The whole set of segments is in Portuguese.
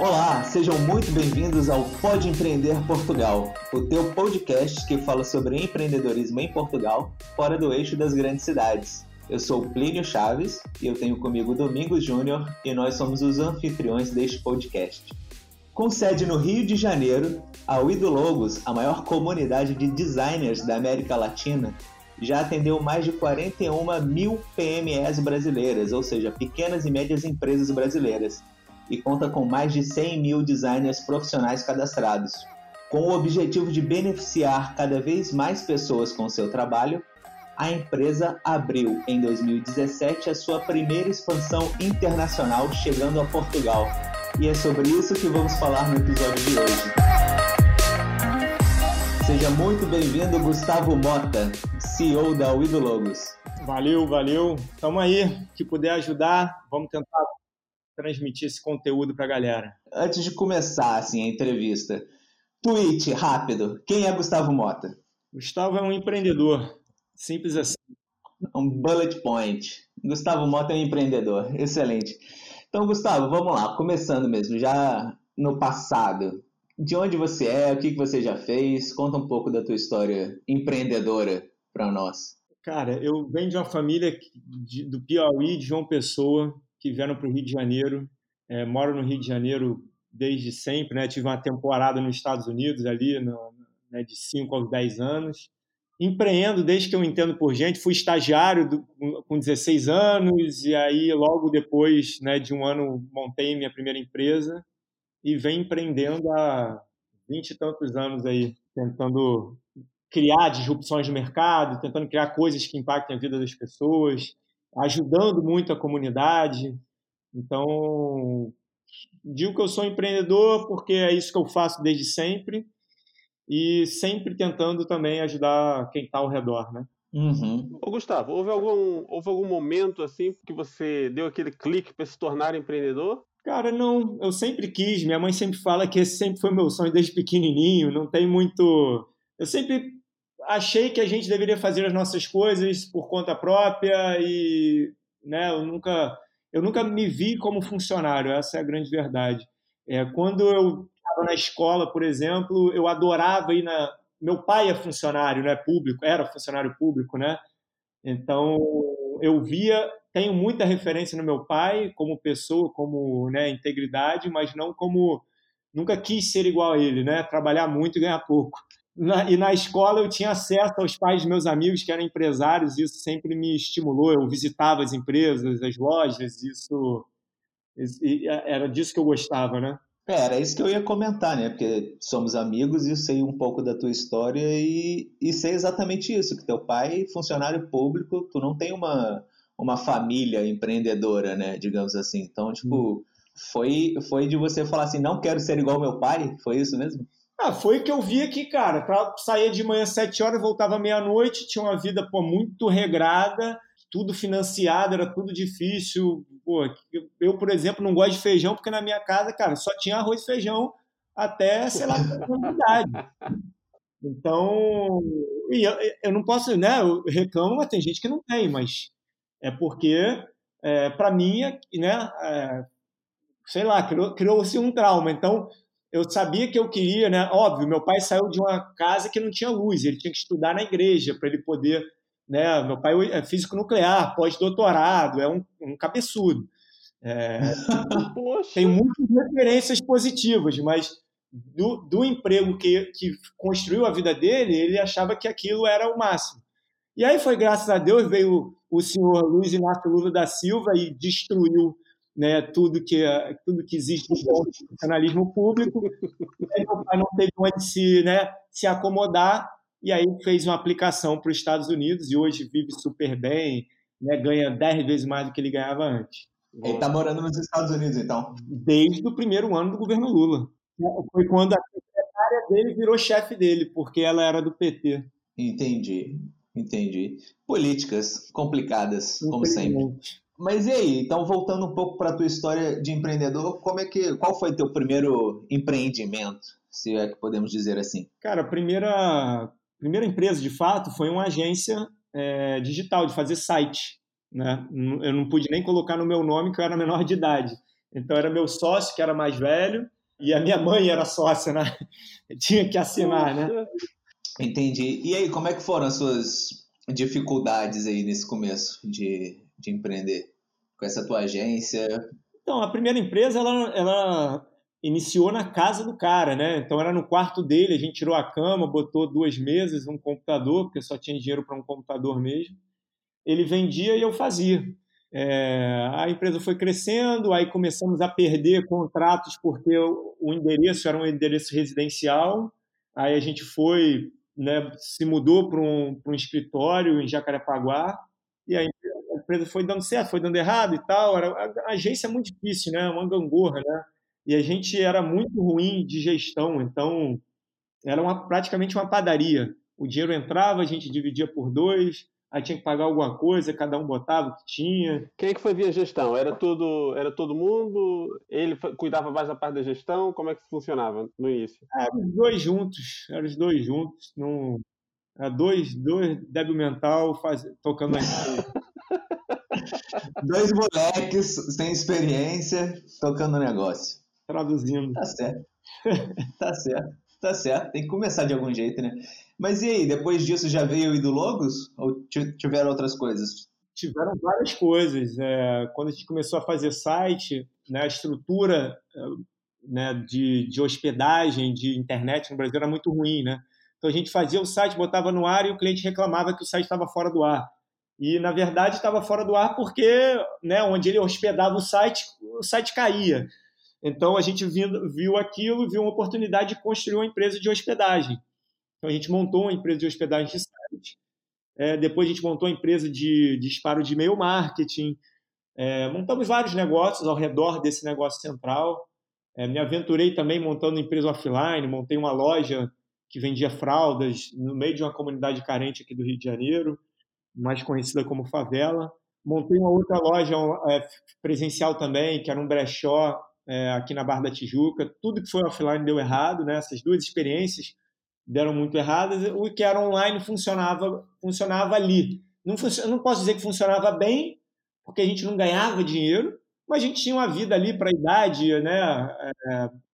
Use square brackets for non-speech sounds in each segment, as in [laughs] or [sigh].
Olá, sejam muito bem-vindos ao Pode Empreender Portugal, o teu podcast que fala sobre empreendedorismo em Portugal, fora do eixo das grandes cidades. Eu sou Plínio Chaves e eu tenho comigo Domingos Júnior e nós somos os anfitriões deste podcast. Com sede no Rio de Janeiro, a Wido Logos, a maior comunidade de designers da América Latina, já atendeu mais de 41 mil PMEs brasileiras, ou seja, pequenas e médias empresas brasileiras, e conta com mais de 100 mil designers profissionais cadastrados. Com o objetivo de beneficiar cada vez mais pessoas com seu trabalho, a empresa abriu em 2017 a sua primeira expansão internacional, chegando a Portugal. E é sobre isso que vamos falar no episódio de hoje. Seja muito bem-vindo, Gustavo Mota, CEO da Wido Logos. Valeu, valeu. Estamos aí. Que puder ajudar, vamos tentar transmitir esse conteúdo para a galera. Antes de começar assim, a entrevista, tweet rápido. Quem é Gustavo Mota? Gustavo é um empreendedor. Simples assim. Um bullet point. Gustavo Mota é um empreendedor. Excelente. Então, Gustavo, vamos lá. Começando mesmo, já no passado. De onde você é? O que você já fez? Conta um pouco da tua história empreendedora para nós. Cara, eu venho de uma família de, do Piauí, de João Pessoa, que vieram para o Rio de Janeiro. É, moro no Rio de Janeiro desde sempre, né? Tive uma temporada nos Estados Unidos ali, no, né, de 5 aos 10 anos. Empreendo desde que eu entendo por gente. Fui estagiário do, com 16 anos e aí logo depois né, de um ano montei minha primeira empresa e venho empreendendo há 20 e tantos anos aí, tentando criar disrupções no mercado, tentando criar coisas que impactem a vida das pessoas, ajudando muito a comunidade. Então, digo que eu sou empreendedor porque é isso que eu faço desde sempre e sempre tentando também ajudar quem está ao redor, né? Uhum. Ô, Gustavo, houve algum, houve algum momento assim que você deu aquele clique para se tornar empreendedor? Cara, não, eu sempre quis. Minha mãe sempre fala que esse sempre foi meu sonho desde pequenininho. Não tem muito. Eu sempre achei que a gente deveria fazer as nossas coisas por conta própria e né, eu nunca eu nunca me vi como funcionário, essa é a grande verdade. É, quando eu estava na escola, por exemplo, eu adorava ir na meu pai é funcionário, né, público, era funcionário público, né? Então, eu via, tenho muita referência no meu pai como pessoa, como, né, integridade, mas não como nunca quis ser igual a ele, né? Trabalhar muito e ganhar pouco na, e na escola eu tinha acesso aos pais dos meus amigos que eram empresários, e isso sempre me estimulou. Eu visitava as empresas, as lojas, isso, era disso que eu gostava, né? É, era isso que eu ia comentar, né? Porque somos amigos e eu sei um pouco da tua história e, e sei exatamente isso, que teu pai, funcionário público, tu não tem uma, uma família empreendedora, né? Digamos assim. Então, tipo, hum. foi, foi de você falar assim, não quero ser igual meu pai? Foi isso mesmo? Ah, foi que eu vi aqui, cara. Pra, saía de manhã às sete horas, voltava meia-noite, tinha uma vida pô, muito regrada, tudo financiado, era tudo difícil. Pô, eu, por exemplo, não gosto de feijão, porque na minha casa, cara, só tinha arroz e feijão até, sei lá, comunidade. Então, eu, eu não posso, né? Eu reclamo, mas tem gente que não tem, mas é porque, é, para mim, né? É, sei lá, criou-se criou um trauma. Então, eu sabia que eu queria, né? Óbvio, meu pai saiu de uma casa que não tinha luz, ele tinha que estudar na igreja para ele poder, né? Meu pai é físico nuclear, pós-doutorado, é um, um cabeçudo. É, [laughs] tem muitas referências positivas, mas do, do emprego que, que construiu a vida dele, ele achava que aquilo era o máximo. E aí foi graças a Deus veio o senhor Luiz Inácio Lula da Silva e destruiu né, tudo que tudo que existe no funcionalismo público. meu pai não teve onde se, né, se acomodar e aí fez uma aplicação para os Estados Unidos e hoje vive super bem, né, ganha 10 vezes mais do que ele ganhava antes. Ele está morando nos Estados Unidos, então? Desde o primeiro ano do governo Lula. Foi quando a secretária dele virou chefe dele, porque ela era do PT. Entendi, entendi. Políticas complicadas, como sempre. Mas e aí, então voltando um pouco para a tua história de empreendedor, como é que, qual foi teu primeiro empreendimento, se é que podemos dizer assim? Cara, a primeira, primeira empresa de fato foi uma agência é, digital de fazer site, né? Eu não pude nem colocar no meu nome que eu era menor de idade. Então era meu sócio, que era mais velho, e a minha mãe era sócia, né? [laughs] Tinha que assinar, né? Entendi. E aí, como é que foram as suas dificuldades aí nesse começo de, de empreender? Com essa tua agência? Então, a primeira empresa, ela, ela iniciou na casa do cara, né? Então era no quarto dele, a gente tirou a cama, botou duas mesas, um computador, porque só tinha dinheiro para um computador mesmo. Ele vendia e eu fazia. É, a empresa foi crescendo, aí começamos a perder contratos porque o, endereço era um endereço residencial. Aí a gente foi, né, se mudou para um, um escritório em Jacarepaguá empresa foi dando certo, foi dando errado e tal. Era, a agência é muito difícil, né? Uma gangorra, né? E a gente era muito ruim de gestão, então era uma, praticamente uma padaria. O dinheiro entrava, a gente dividia por dois, aí tinha que pagar alguma coisa, cada um botava o que tinha. Quem é que fazia a gestão? Era todo, era todo mundo? Ele cuidava mais da parte da gestão? Como é que funcionava no início? Era os dois juntos, eram os dois juntos, num, era dois, dois débil mental faz, tocando a [laughs] Dois moleques sem experiência tocando negócio. Traduzindo. Tá certo. [laughs] tá certo. Tá certo. Tem que começar de algum jeito, né? Mas e aí, depois disso já veio o Ido Logos? Ou tiveram outras coisas? Tiveram várias coisas. É, quando a gente começou a fazer site, né, a estrutura né, de, de hospedagem, de internet no Brasil era muito ruim, né? Então a gente fazia o site, botava no ar e o cliente reclamava que o site estava fora do ar. E na verdade estava fora do ar porque, né, onde ele hospedava o site, o site caía. Então a gente viu aquilo, viu uma oportunidade de construir uma empresa de hospedagem. Então a gente montou uma empresa de hospedagem de site. É, depois a gente montou uma empresa de, de disparo de e-mail marketing. É, montamos vários negócios ao redor desse negócio central. É, me aventurei também montando empresa offline, montei uma loja que vendia fraldas no meio de uma comunidade carente aqui do Rio de Janeiro, mais conhecida como Favela. Montei uma outra loja é, presencial também, que era um brechó é, aqui na Barra da Tijuca. Tudo que foi offline deu errado, né? Essas duas experiências deram muito erradas. O que era online funcionava, funcionava ali. Não, não posso dizer que funcionava bem, porque a gente não ganhava dinheiro, mas a gente tinha uma vida ali para a idade, né?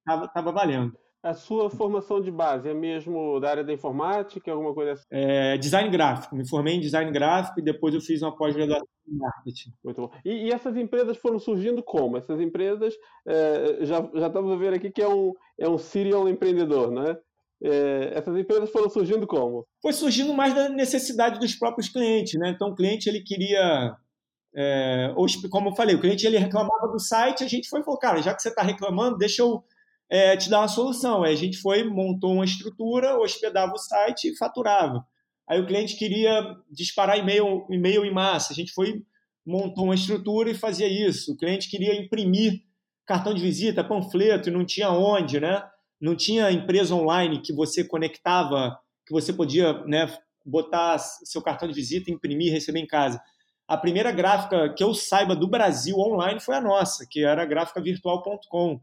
Estava é, valendo. A sua formação de base é mesmo da área da informática, alguma coisa assim? É, design gráfico. Me formei em design gráfico e depois eu fiz uma pós-graduação em marketing. Muito bom. E, e, essas empresas foram surgindo como? Essas empresas, é, já, já estamos a ver aqui que é um, é um serial empreendedor, né? É, essas empresas foram surgindo como? Foi surgindo mais da necessidade dos próprios clientes, né? Então o cliente ele queria é, como eu falei, o cliente ele reclamava do site, a gente foi e falou, cara, já que você está reclamando, deixa eu é, te dar uma solução. Aí a gente foi, montou uma estrutura, hospedava o site e faturava. Aí o cliente queria disparar e-mail, e-mail em massa. A gente foi, montou uma estrutura e fazia isso. O cliente queria imprimir cartão de visita, panfleto, e não tinha onde, né? Não tinha empresa online que você conectava, que você podia né, botar seu cartão de visita, imprimir e receber em casa. A primeira gráfica que eu saiba do Brasil online foi a nossa, que era a gráficavirtual.com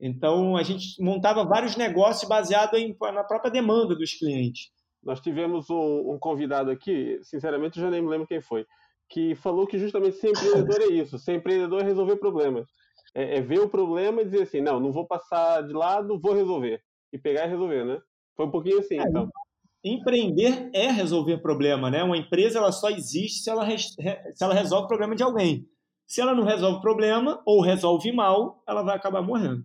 então, a gente montava vários negócios baseados em, na própria demanda dos clientes. Nós tivemos um, um, convidado aqui, sinceramente, eu já nem me lembro quem foi, que falou que justamente ser empreendedor é isso. Ser empreendedor é resolver problemas. É, é, ver o problema e dizer assim, não, não vou passar de lado, vou resolver. E pegar e resolver, né? Foi um pouquinho assim, é, então. Empreender é resolver problema, né? Uma empresa ela só existe se ela, se ela resolve o problema de alguém. Se ela não resolve o problema ou resolve mal, ela vai acabar morrendo.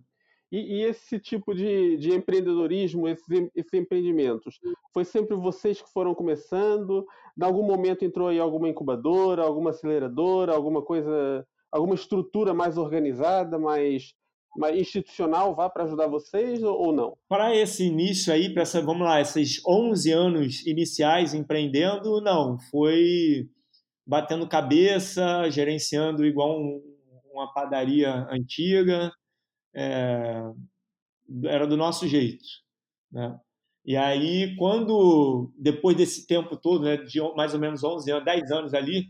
E, e esse tipo de, de empreendedorismo, esses, esses, empreendimentos, foi sempre vocês que foram começando? Em algum momento entrou aí alguma incubadora, alguma aceleradora, alguma coisa, alguma estrutura mais organizada, mais, mais institucional, vá para ajudar vocês ou não? Para esse início aí, para essa, vamos lá, esses 11 anos iniciais empreendendo, não, foi batendo cabeça, gerenciando igual um, uma padaria antiga, é, era do nosso jeito. Né? E aí, quando, depois desse tempo todo, né, de mais ou menos 11 anos, 10 anos ali,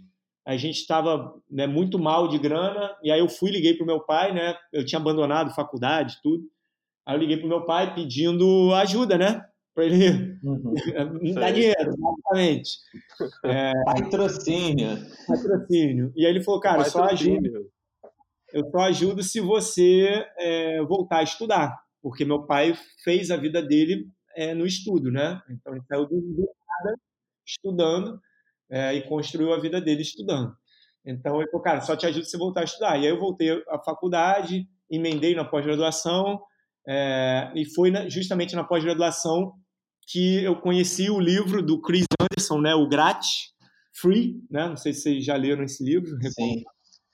a gente estava né, muito mal de grana, e aí eu fui liguei para o meu pai, né, eu tinha abandonado faculdade, tudo, aí eu liguei para o meu pai pedindo ajuda, né, para ele uhum. [laughs] me dar dinheiro, basicamente. [laughs] É, patrocínio. Patrocínio. E aí ele falou, cara, só ajuda, eu só ajudo se você é, voltar a estudar, porque meu pai fez a vida dele é, no estudo, né? Então ele saiu do, nada estudando é, e construiu a vida dele estudando. Então ele falou, cara, só te ajudo se você voltar a estudar. E aí eu voltei à faculdade, emendei na pós-graduação, é, e foi na, justamente na pós-graduação que eu conheci o livro do Chris Anderson, né, o Grat Free, né? Não sei se vocês já leram esse livro. Sim.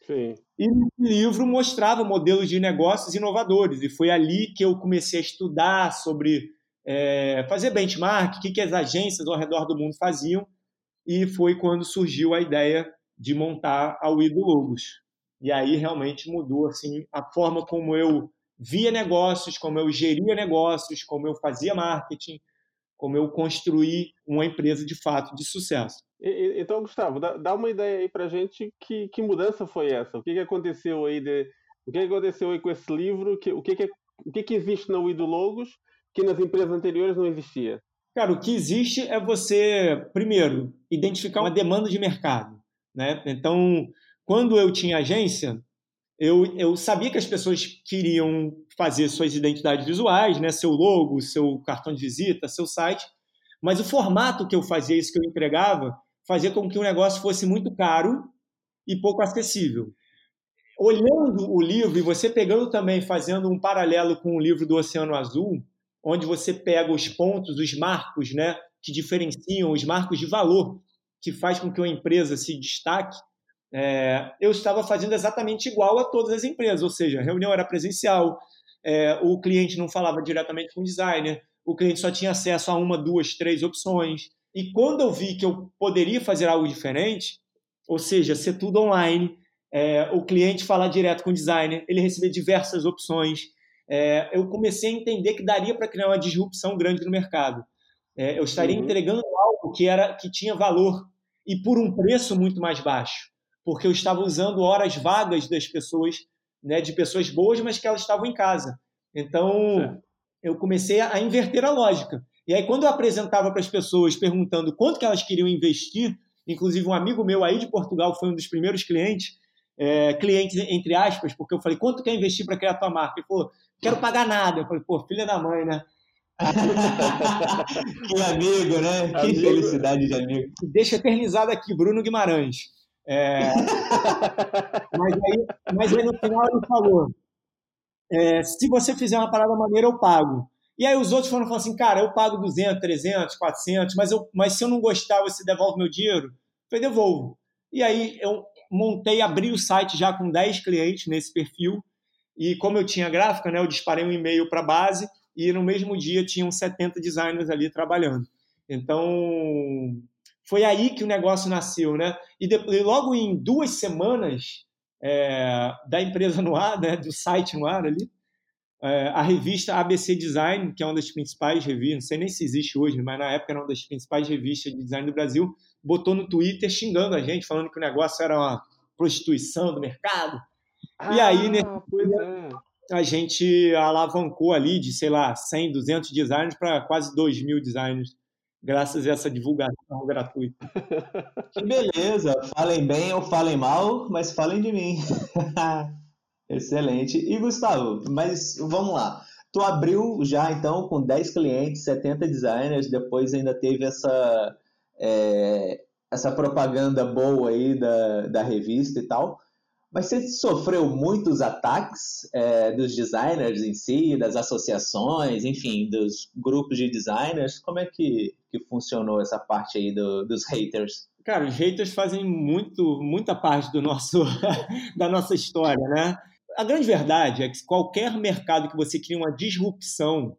Sim. E o livro mostrava modelos de negócios inovadores, e foi ali que eu comecei a estudar sobre é, fazer benchmark, o que, que as agências ao redor do mundo faziam, e foi quando surgiu a ideia de montar a Wido Logos. E aí realmente mudou assim a forma como eu via negócios, como eu geria negócios, como eu fazia marketing, como eu construí uma empresa de fato de sucesso. Então, Gustavo, dá uma ideia aí para gente que, que mudança foi essa? O que, que aconteceu aí de, o que, que aconteceu aí com esse livro? Que, o que, que, o que, que existe na Wido Logos que nas empresas anteriores não existia? Cara, o que existe é você, primeiro, identificar uma demanda de mercado. Né? Então, quando eu tinha agência, eu, eu sabia que as pessoas queriam fazer suas identidades visuais, né? seu logo, seu cartão de visita, seu site, mas o formato que eu fazia, isso que eu entregava, fazia com que o negócio fosse muito caro e pouco acessível. Olhando o livro e você pegando também, fazendo um paralelo com o livro do Oceano Azul, onde você pega os pontos, os marcos, né, que diferenciam, os marcos de valor que faz com que uma empresa se destaque, é, eu estava fazendo exatamente igual a todas as empresas, ou seja, a reunião era presencial, é, o cliente não falava diretamente com o designer, o cliente só tinha acesso a uma, duas, três opções. E quando eu vi que eu poderia fazer algo diferente, ou seja, ser tudo online, é, o cliente falar direto com o designer, ele receber diversas opções, é, eu comecei a entender que daria para criar uma disrupção grande no mercado. É, eu estaria uhum. entregando algo que era que tinha valor e por um preço muito mais baixo, porque eu estava usando horas vagas das pessoas, né, de pessoas boas, mas que elas estavam em casa. Então, eu comecei a inverter a lógica. E aí, quando eu apresentava para as pessoas perguntando quanto que elas queriam investir, inclusive um amigo meu aí de Portugal foi um dos primeiros clientes, é, clientes entre aspas, porque eu falei, quanto quer investir para criar a tua marca? Ele falou, quero pagar nada. Eu falei, pô, filha da mãe, né? [laughs] que amigo, né? Amigo. Que felicidade de amigo. Deixa eternizado aqui, Bruno Guimarães. É... mas, aí, mas aí no final ele falou: é, se você fizer uma parada maneira, eu pago. E aí os outros foram falando assim, cara, eu pago 200, 300, 400, mas, eu, mas se eu não gostar, você devolve meu dinheiro? Eu falei, devolvo. E aí eu montei, abri o site já com 10 clientes nesse perfil, e como eu tinha gráfica, né, eu disparei um e-mail para a base, e no mesmo dia tinham 70 designers ali trabalhando. Então, foi aí que o negócio nasceu, né? E, depois, logo em duas semanas é, da empresa no ar, né, do site no ar ali, é, a revista ABC Design, que é uma das principais revistas, não sei nem se existe hoje, mas na época era uma das principais revistas de design do Brasil, botou no Twitter xingando a gente, falando que o negócio era uma prostituição do mercado. Ah, e aí, né, é. a gente alavancou ali de, sei lá, 100, 200 designers para quase 2 mil designers graças a essa divulgação gratuita. Que beleza! Falem bem ou falem mal, mas falem de mim. [laughs] Excelente. E Gustavo, mas vamos lá. Tu abriu já então com 10 clientes, 70 designers, depois ainda teve essa, é, essa propaganda boa aí da, da revista e tal. Mas você sofreu muitos ataques é, dos designers em si, das associações, enfim, dos grupos de designers? Como é que, que funcionou essa parte aí do, dos haters? Cara, os haters fazem muito, muita parte do nosso, [laughs] da nossa história, né? A grande verdade é que qualquer mercado que você cria uma disrupção,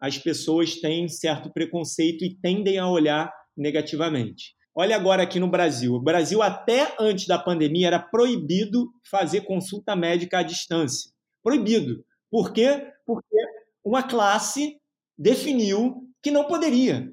as pessoas têm certo preconceito e tendem a olhar negativamente. Olha agora aqui no Brasil. O Brasil, até antes da pandemia, era proibido fazer consulta médica à distância. Proibido. Por quê? Porque uma classe definiu que não poderia.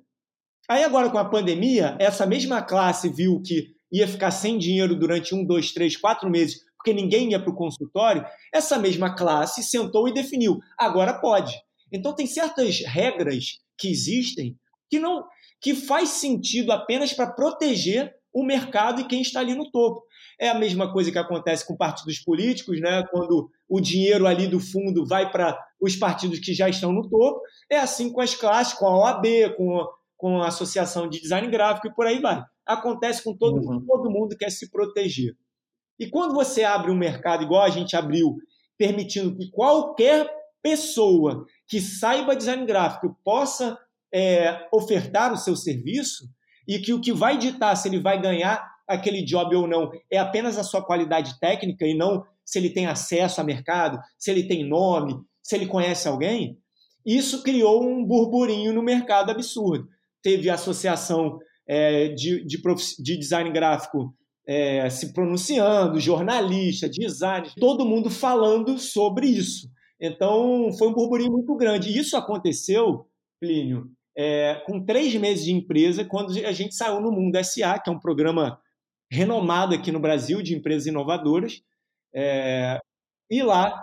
Aí agora, com a pandemia, essa mesma classe viu que ia ficar sem dinheiro durante um, dois, três, quatro meses, porque ninguém ia para o consultório. Essa mesma classe sentou e definiu. Agora pode. Então, tem certas regras que existem que não que faz sentido apenas para proteger o mercado e quem está ali no topo. É a mesma coisa que acontece com partidos políticos, né? quando o dinheiro ali do fundo vai para os partidos que já estão no topo. É assim com as classes, com a OAB, com, com a Associação de Design Gráfico e por aí vai. Acontece com todo, uhum. todo mundo que quer se proteger. E quando você abre um mercado igual a gente abriu, permitindo que qualquer pessoa que saiba design gráfico possa é, ofertar o seu serviço e que o que vai ditar se ele vai ganhar aquele job ou não é apenas a sua qualidade técnica e não se ele tem acesso a mercado, se ele tem nome, se ele conhece alguém, isso criou um burburinho no mercado absurdo. Teve a associação é, de, de, de, design gráfico é, se pronunciando, jornalista, design, todo mundo falando sobre isso. Então, foi um burburinho muito grande. E isso aconteceu, Plínio, é, com três meses de empresa, quando a gente saiu no Mundo SA, que é um programa renomado aqui no Brasil de empresas inovadoras. É, e lá,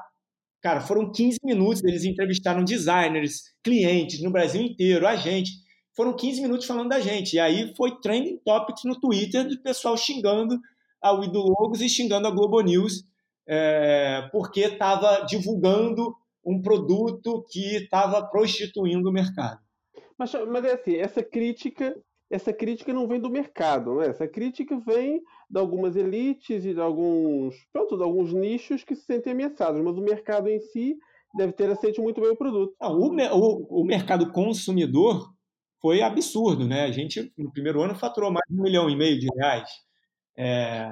cara, foram 15 minutos, eles entrevistaram designers, clientes no Brasil inteiro, a gente. Foram 15 minutos falando da gente. E aí foi trending topics no Twitter do pessoal xingando a Wido Logos e xingando a Globo News é, porque estava divulgando um produto que estava prostituindo o mercado. Mas, mas é assim, essa crítica, essa crítica não vem do mercado, né? Essa crítica vem de algumas elites e de alguns, pronto, de alguns nichos que se sentem ameaçados, mas o mercado em si deve ter aceito muito bem o produto. Ah, o, o, o, mercado consumidor foi absurdo, né? A gente no primeiro ano faturou mais de um milhão e meio de reais. É,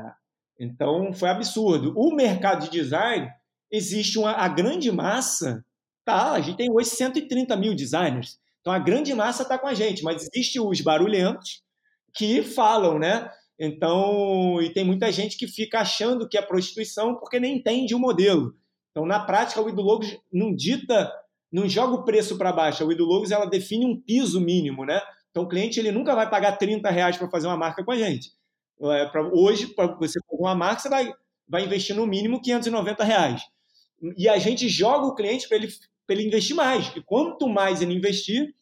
então foi absurdo. O mercado de design existe uma a grande massa, tá? A gente tem hoje 130 mil designers. Então a grande massa está com a gente, mas existe os barulhentos que falam, né? Então, e tem muita gente que fica achando que é prostituição porque nem entende o modelo. Então, na prática, o Idologos não dita, não joga o preço para baixo. O Idologos ela define um piso mínimo, né? Então, o cliente ele nunca vai pagar 30 reais para fazer uma marca com a gente. É, pra, hoje, para você fazer uma marca, você vai, vai investir no mínimo 590 reais. E a gente joga o cliente para ele, ele investir mais. E quanto mais ele investir,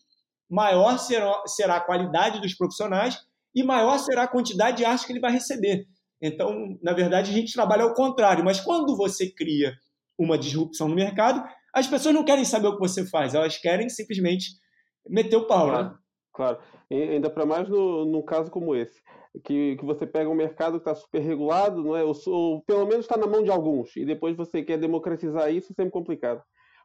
maior será, a qualidade dos profissionais e maior será a quantidade de arte que ele vai receber. Então, na verdade, a gente trabalha ao contrário. Mas quando você cria uma disrupção no mercado, as pessoas não querem saber o que você faz, elas querem simplesmente meter o pau. Claro, né? claro. E ainda para mais no, num caso como esse que, que você pega um mercado que está super regulado, não é? Ou, ou pelo menos está na mão de alguns, e depois você quer democratizar isso, é sempre complicado.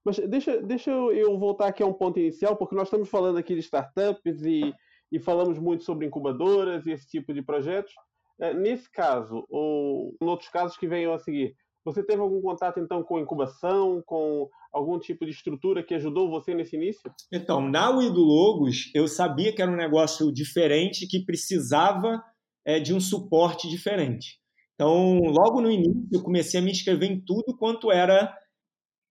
Mas deixa, deixa eu voltar aqui a um ponto inicial, porque nós estamos falando aqui de startups e, e falamos muito sobre incubadoras e esse tipo de projetos. É, nesse caso, ou em outros casos que venham a seguir, você teve algum contato então com incubação, com algum tipo de estrutura que ajudou você nesse início? Então, na Wido Logos, eu sabia que era um negócio diferente que precisava é, de um suporte diferente. Então, logo no início, eu comecei a me inscrever em tudo quanto era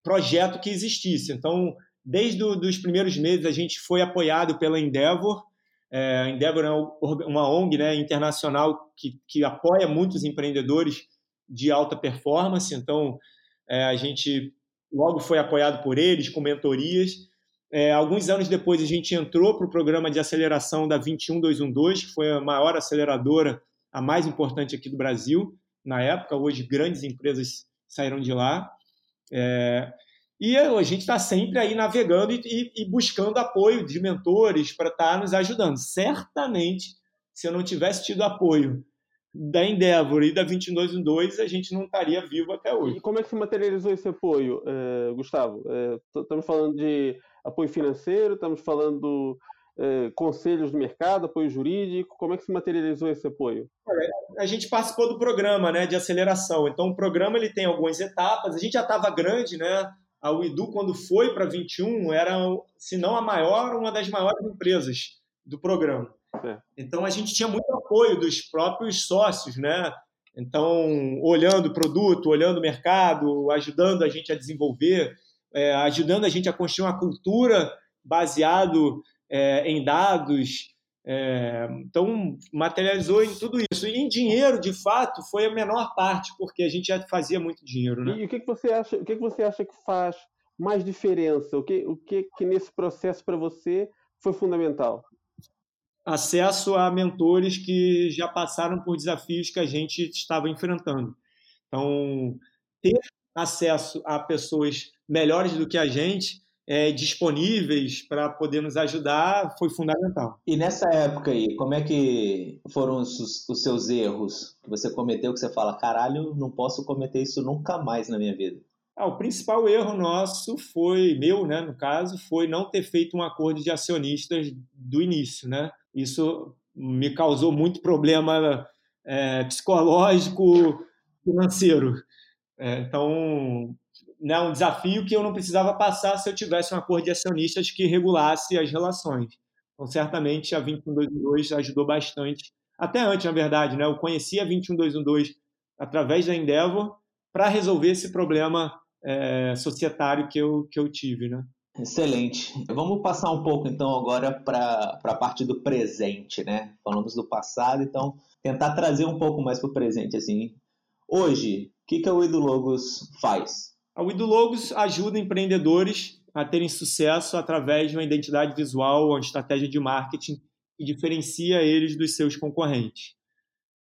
projeto que existisse. Então, desde os primeiros meses, a gente foi apoiado pela Endeavor. É, a Endeavor é uma ONG né, internacional que, que apoia muitos empreendedores de alta performance. Então, é, a gente logo foi apoiado por eles, com mentorias. É, alguns anos depois, a gente entrou para o programa de aceleração da 21212, que foi a maior aceleradora, a mais importante aqui do Brasil na época. Hoje, grandes empresas saíram de lá. É, e a gente está sempre aí navegando e, e, buscando apoio de mentores para estar tá nos ajudando. Certamente, se eu não tivesse tido apoio da Endeavor e da 2212, a gente não estaria vivo até hoje. E como é que se materializou esse apoio, eh, Gustavo? Eh, estamos falando de apoio financeiro, estamos falando eh, conselhos do mercado, apoio jurídico, como é que se materializou esse apoio? A gente participou do programa né, de aceleração, então o programa ele tem algumas etapas, a gente já estava grande, né? A UIDU, quando foi para 21, era, se não a maior, uma das maiores empresas do programa. É. Então a gente tinha muito apoio dos próprios sócios, né? Então, olhando o produto, olhando o mercado, ajudando a gente a desenvolver, é, ajudando a gente a construir uma cultura baseado é, em dados. É, então, materializou em tudo isso. E em dinheiro, de fato, foi a menor parte, porque a gente já fazia muito dinheiro. Né? E, e o que, que você acha? O que, que você acha que faz mais diferença? O que, o que, que nesse processo para você foi fundamental? acesso a mentores que já passaram por desafios que a gente estava enfrentando. Então, ter acesso a pessoas melhores do que a gente, é, disponíveis para poder nos ajudar, foi fundamental. E nessa época aí, como é que foram os, os seus erros que você cometeu que você fala, caralho, não posso cometer isso nunca mais na minha vida? Ah, o principal erro nosso foi, meu, né, no caso, foi não ter feito um acordo de acionistas do início, né? Isso me causou muito problema é, psicológico, financeiro. É, então, né, um desafio que eu não precisava passar se eu tivesse um acordo de acionistas que regulasse as relações. Então, certamente, a 21212 ajudou bastante. Até antes, na verdade, né, eu conhecia a 21212 através da Endeavor para resolver esse problema é, societário que eu, que eu tive. Né? Excelente. Vamos passar um pouco, então, agora para a parte do presente. Né? Falamos do passado, então, tentar trazer um pouco mais para o presente. assim. Hoje, o que, que a Logos faz? A Logos ajuda empreendedores a terem sucesso através de uma identidade visual, uma estratégia de marketing que diferencia eles dos seus concorrentes.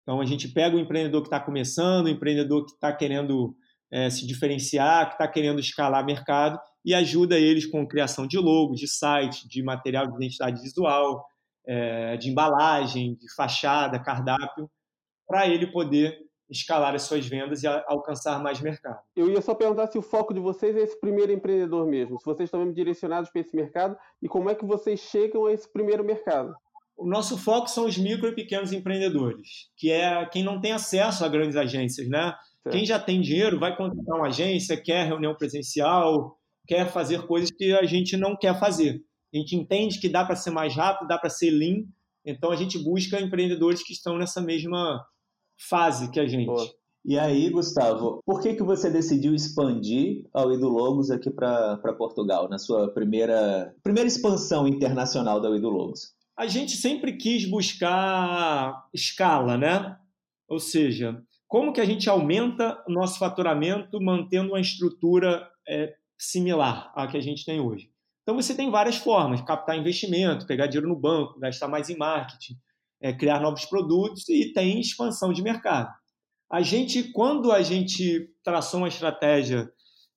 Então, a gente pega o empreendedor que está começando, o empreendedor que está querendo é, se diferenciar, que está querendo escalar mercado e ajuda eles com criação de logo, de site, de material de identidade visual, é, de embalagem, de fachada, cardápio, para ele poder escalar as suas vendas e alcançar mais mercado. Eu ia só perguntar se o foco de vocês é esse primeiro empreendedor mesmo, se vocês estão mesmo direcionados para esse mercado e como é que vocês chegam a esse primeiro mercado. O nosso foco são os micro e pequenos empreendedores, que é quem não tem acesso a grandes agências, né? Certo. Quem já tem dinheiro vai contratar uma agência, quer reunião presencial, quer fazer coisas que a gente não quer fazer. A gente entende que dá para ser mais rápido, dá para ser lean, então a gente busca empreendedores que estão nessa mesma fase que a gente. Boa. E aí, Gustavo, por que, que você decidiu expandir ao Logos aqui para Portugal, na sua primeira, primeira expansão internacional da Logos? A gente sempre quis buscar escala, né? Ou seja, como que a gente aumenta o nosso faturamento mantendo uma estrutura é, similar à que a gente tem hoje? Então você tem várias formas: captar investimento, pegar dinheiro no banco, gastar mais em marketing, é, criar novos produtos e tem expansão de mercado. A gente, quando a gente traçou uma estratégia,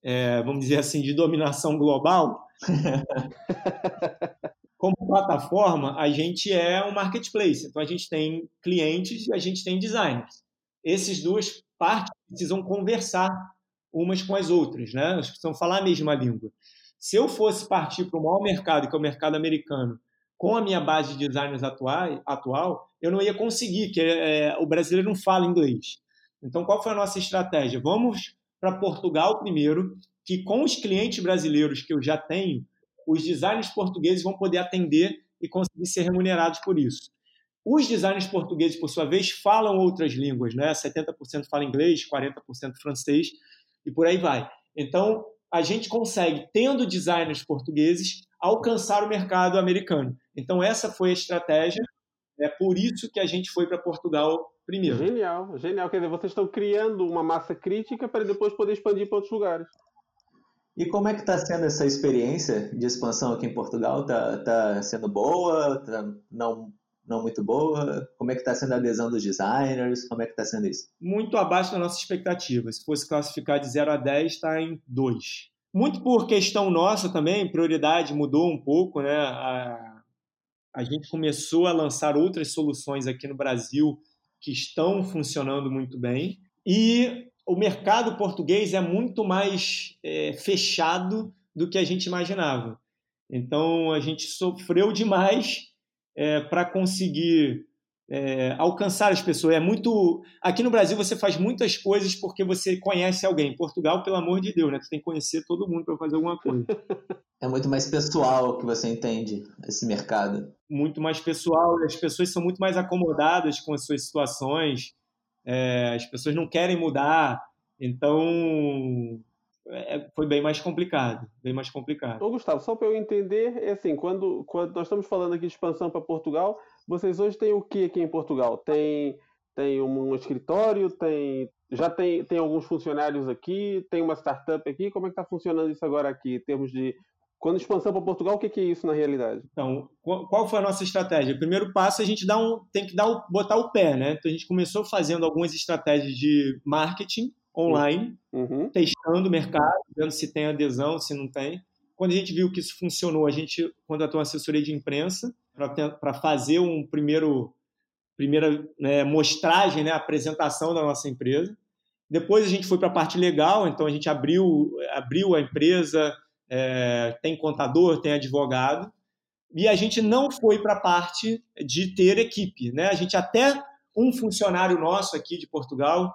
é, vamos dizer assim, de dominação global, [laughs] como plataforma, a gente é um marketplace. Então, a gente tem clientes e a gente tem designers. Essas duas partes precisam conversar umas com as outras, né? Elas precisam falar a mesma língua. Se eu fosse partir para o maior mercado, que é o mercado americano, com a minha base de designers atual, atual eu não ia conseguir, que é, o brasileiro não fala inglês. Então, qual foi a nossa estratégia? Vamos para Portugal primeiro, que com os clientes brasileiros que eu já tenho, os designers portugueses vão poder atender e conseguir ser remunerados por isso. Os designers portugueses, por sua vez, falam outras línguas, né? 70% fala inglês, 40% francês e por aí vai. Então, a gente consegue, tendo designers portugueses, alcançar o mercado americano. Então, essa foi a estratégia. É por isso que a gente foi para Portugal primeiro. Genial, genial. Quer dizer, vocês estão criando uma massa crítica para depois poder expandir para outros lugares. E como é que está sendo essa experiência de expansão aqui em Portugal? Está tá sendo boa? Tá não, não muito boa? Como é que está sendo a adesão dos designers? Como é que está sendo isso? Muito abaixo da nossa expectativa. Se fosse classificar de 0 a 10, está em 2. Muito por questão nossa também, prioridade mudou um pouco, né? A, a gente começou a lançar outras soluções aqui no Brasil que estão funcionando muito bem. E o mercado português é muito mais é, fechado do que a gente imaginava. Então a gente sofreu demais é, para conseguir é, alcançar as pessoas. É muito. Aqui no Brasil você faz muitas coisas porque você conhece alguém. Em Portugal, pelo amor de Deus, né? Você tem que conhecer todo mundo para fazer alguma coisa. [laughs] É muito mais pessoal que você entende esse mercado. Muito mais pessoal. As pessoas são muito mais acomodadas com as suas situações. É, as pessoas não querem mudar. Então é, foi bem mais complicado, bem mais complicado. Ô Gustavo, só para eu entender, é assim, quando, quando nós estamos falando aqui de expansão para Portugal, vocês hoje têm o que aqui em Portugal? Tem, tem um escritório, tem já tem, tem alguns funcionários aqui, tem uma startup aqui, como é que está funcionando isso agora aqui, em termos de Quando expansão para Portugal, o que é isso na realidade? Então, qual foi a nossa estratégia? O primeiro passo a gente dá um, tem que dar um, botar o pé, né? Então a gente começou fazendo algumas estratégias de marketing online, uhum. testando o mercado, vendo se tem adesão, se não tem. Quando a gente viu que isso funcionou, a gente contratou uma assessoria de imprensa para fazer um primeiro primeira né, mostragem, né, apresentação da nossa empresa. Depois a gente foi para a parte legal, então a gente abriu, abriu a empresa, é, tem contador, tem advogado, e a gente não foi para a parte de ter equipe. Né? A gente até um funcionário nosso aqui de Portugal,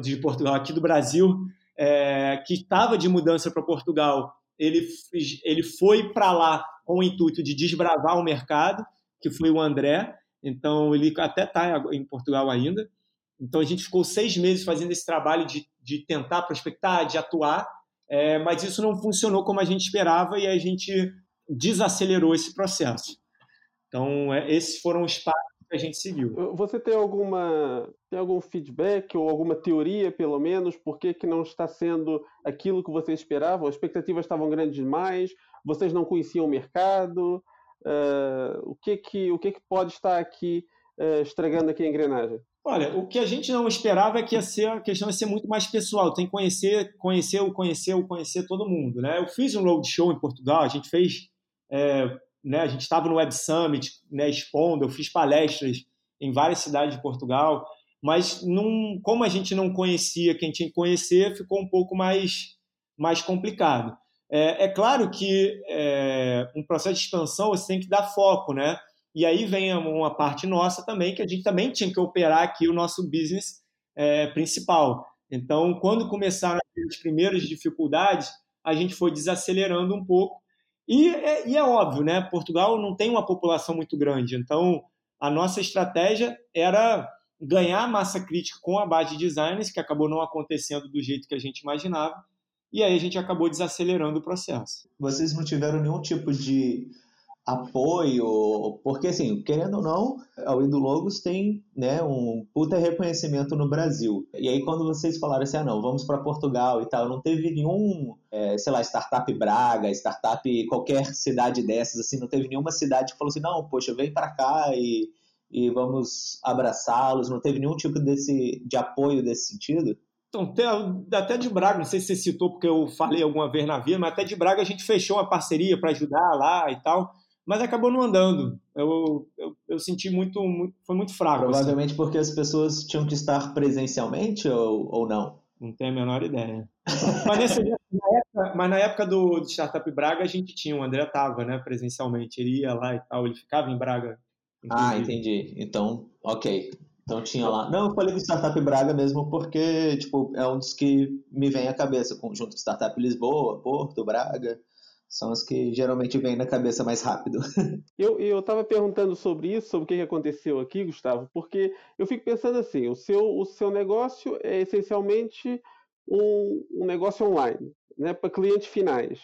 de Portugal, aqui do Brasil, é, que estava de mudança para Portugal, ele, ele foi para lá com o intuito de desbravar o mercado, que foi o André. Então, ele até está em Portugal ainda. Então, a gente ficou seis meses fazendo esse trabalho de, de tentar prospectar, de atuar, é, mas isso não funcionou como a gente esperava e a gente desacelerou esse processo. Então, é, esses foram os passos que a gente seguiu. Você tem alguma tem algum feedback ou alguma teoria, pelo menos, por que, que não está sendo aquilo que vocês esperavam? As expectativas estavam grandes demais? Vocês não conheciam o mercado? Uh, o que que o que que pode estar aqui uh, estragando aqui a engrenagem? Olha, o que a gente não esperava é que ia ser, a questão ia ser muito mais pessoal. Tem que conhecer, conhecer, conhecer, o conhecer todo mundo, né? Eu fiz um roadshow em Portugal, a gente fez, é, né? A gente estava no Web Summit, né? Expondo, eu fiz palestras em várias cidades de Portugal, mas como a gente não conhecia quem tinha que conhecer, ficou um pouco mais, mais complicado. É, é claro que é, um processo de expansão você tem que dar foco, né? E aí vem uma parte nossa também, que a gente também tinha que operar aqui o nosso business é, principal. Então, quando começaram as primeiras dificuldades, a gente foi desacelerando um pouco. E é, e é óbvio, né? Portugal não tem uma população muito grande. Então, a nossa estratégia era ganhar massa crítica com a base de designers, que acabou não acontecendo do jeito que a gente imaginava. E aí a gente acabou desacelerando o processo. Vocês não tiveram nenhum tipo de apoio, porque assim, querendo ou não, a Windows Logos tem né, um puta reconhecimento no Brasil. E aí quando vocês falaram assim, ah não, vamos para Portugal e tal, não teve nenhum, é, sei lá, startup Braga, startup qualquer cidade dessas, assim, não teve nenhuma cidade que falou assim, não, poxa, vem para cá e, e vamos abraçá-los, não teve nenhum tipo desse, de apoio desse sentido? Então, até de Braga, não sei se você citou porque eu falei alguma vez na vida, mas até de Braga a gente fechou uma parceria para ajudar lá e tal mas acabou não andando. Eu, eu, eu senti muito, muito, foi muito fraco. Assim. Provavelmente assim. porque as pessoas tinham que estar presencialmente ou, ou não? Não tenho a menor ideia. mas, nesse, na época, mas, na época, do, do Startup Braga a gente tinha, o André estava né, presencialmente, ele ia lá e tal, ele ficava em Braga. Inclusive. Ah, entendi. Então, ok. Então tinha lá. Não, eu falei do Startup Braga mesmo porque, tipo, é um dos que me vem à cabeça, junto com Startup Lisboa, Porto, Braga são as que geralmente vêm na cabeça mais rápido. [laughs] Eu estava perguntando sobre isso, sobre o que aconteceu aqui, Gustavo, porque eu fico pensando assim: o seu, o seu negócio é essencialmente um, um negócio online, né, para clientes finais.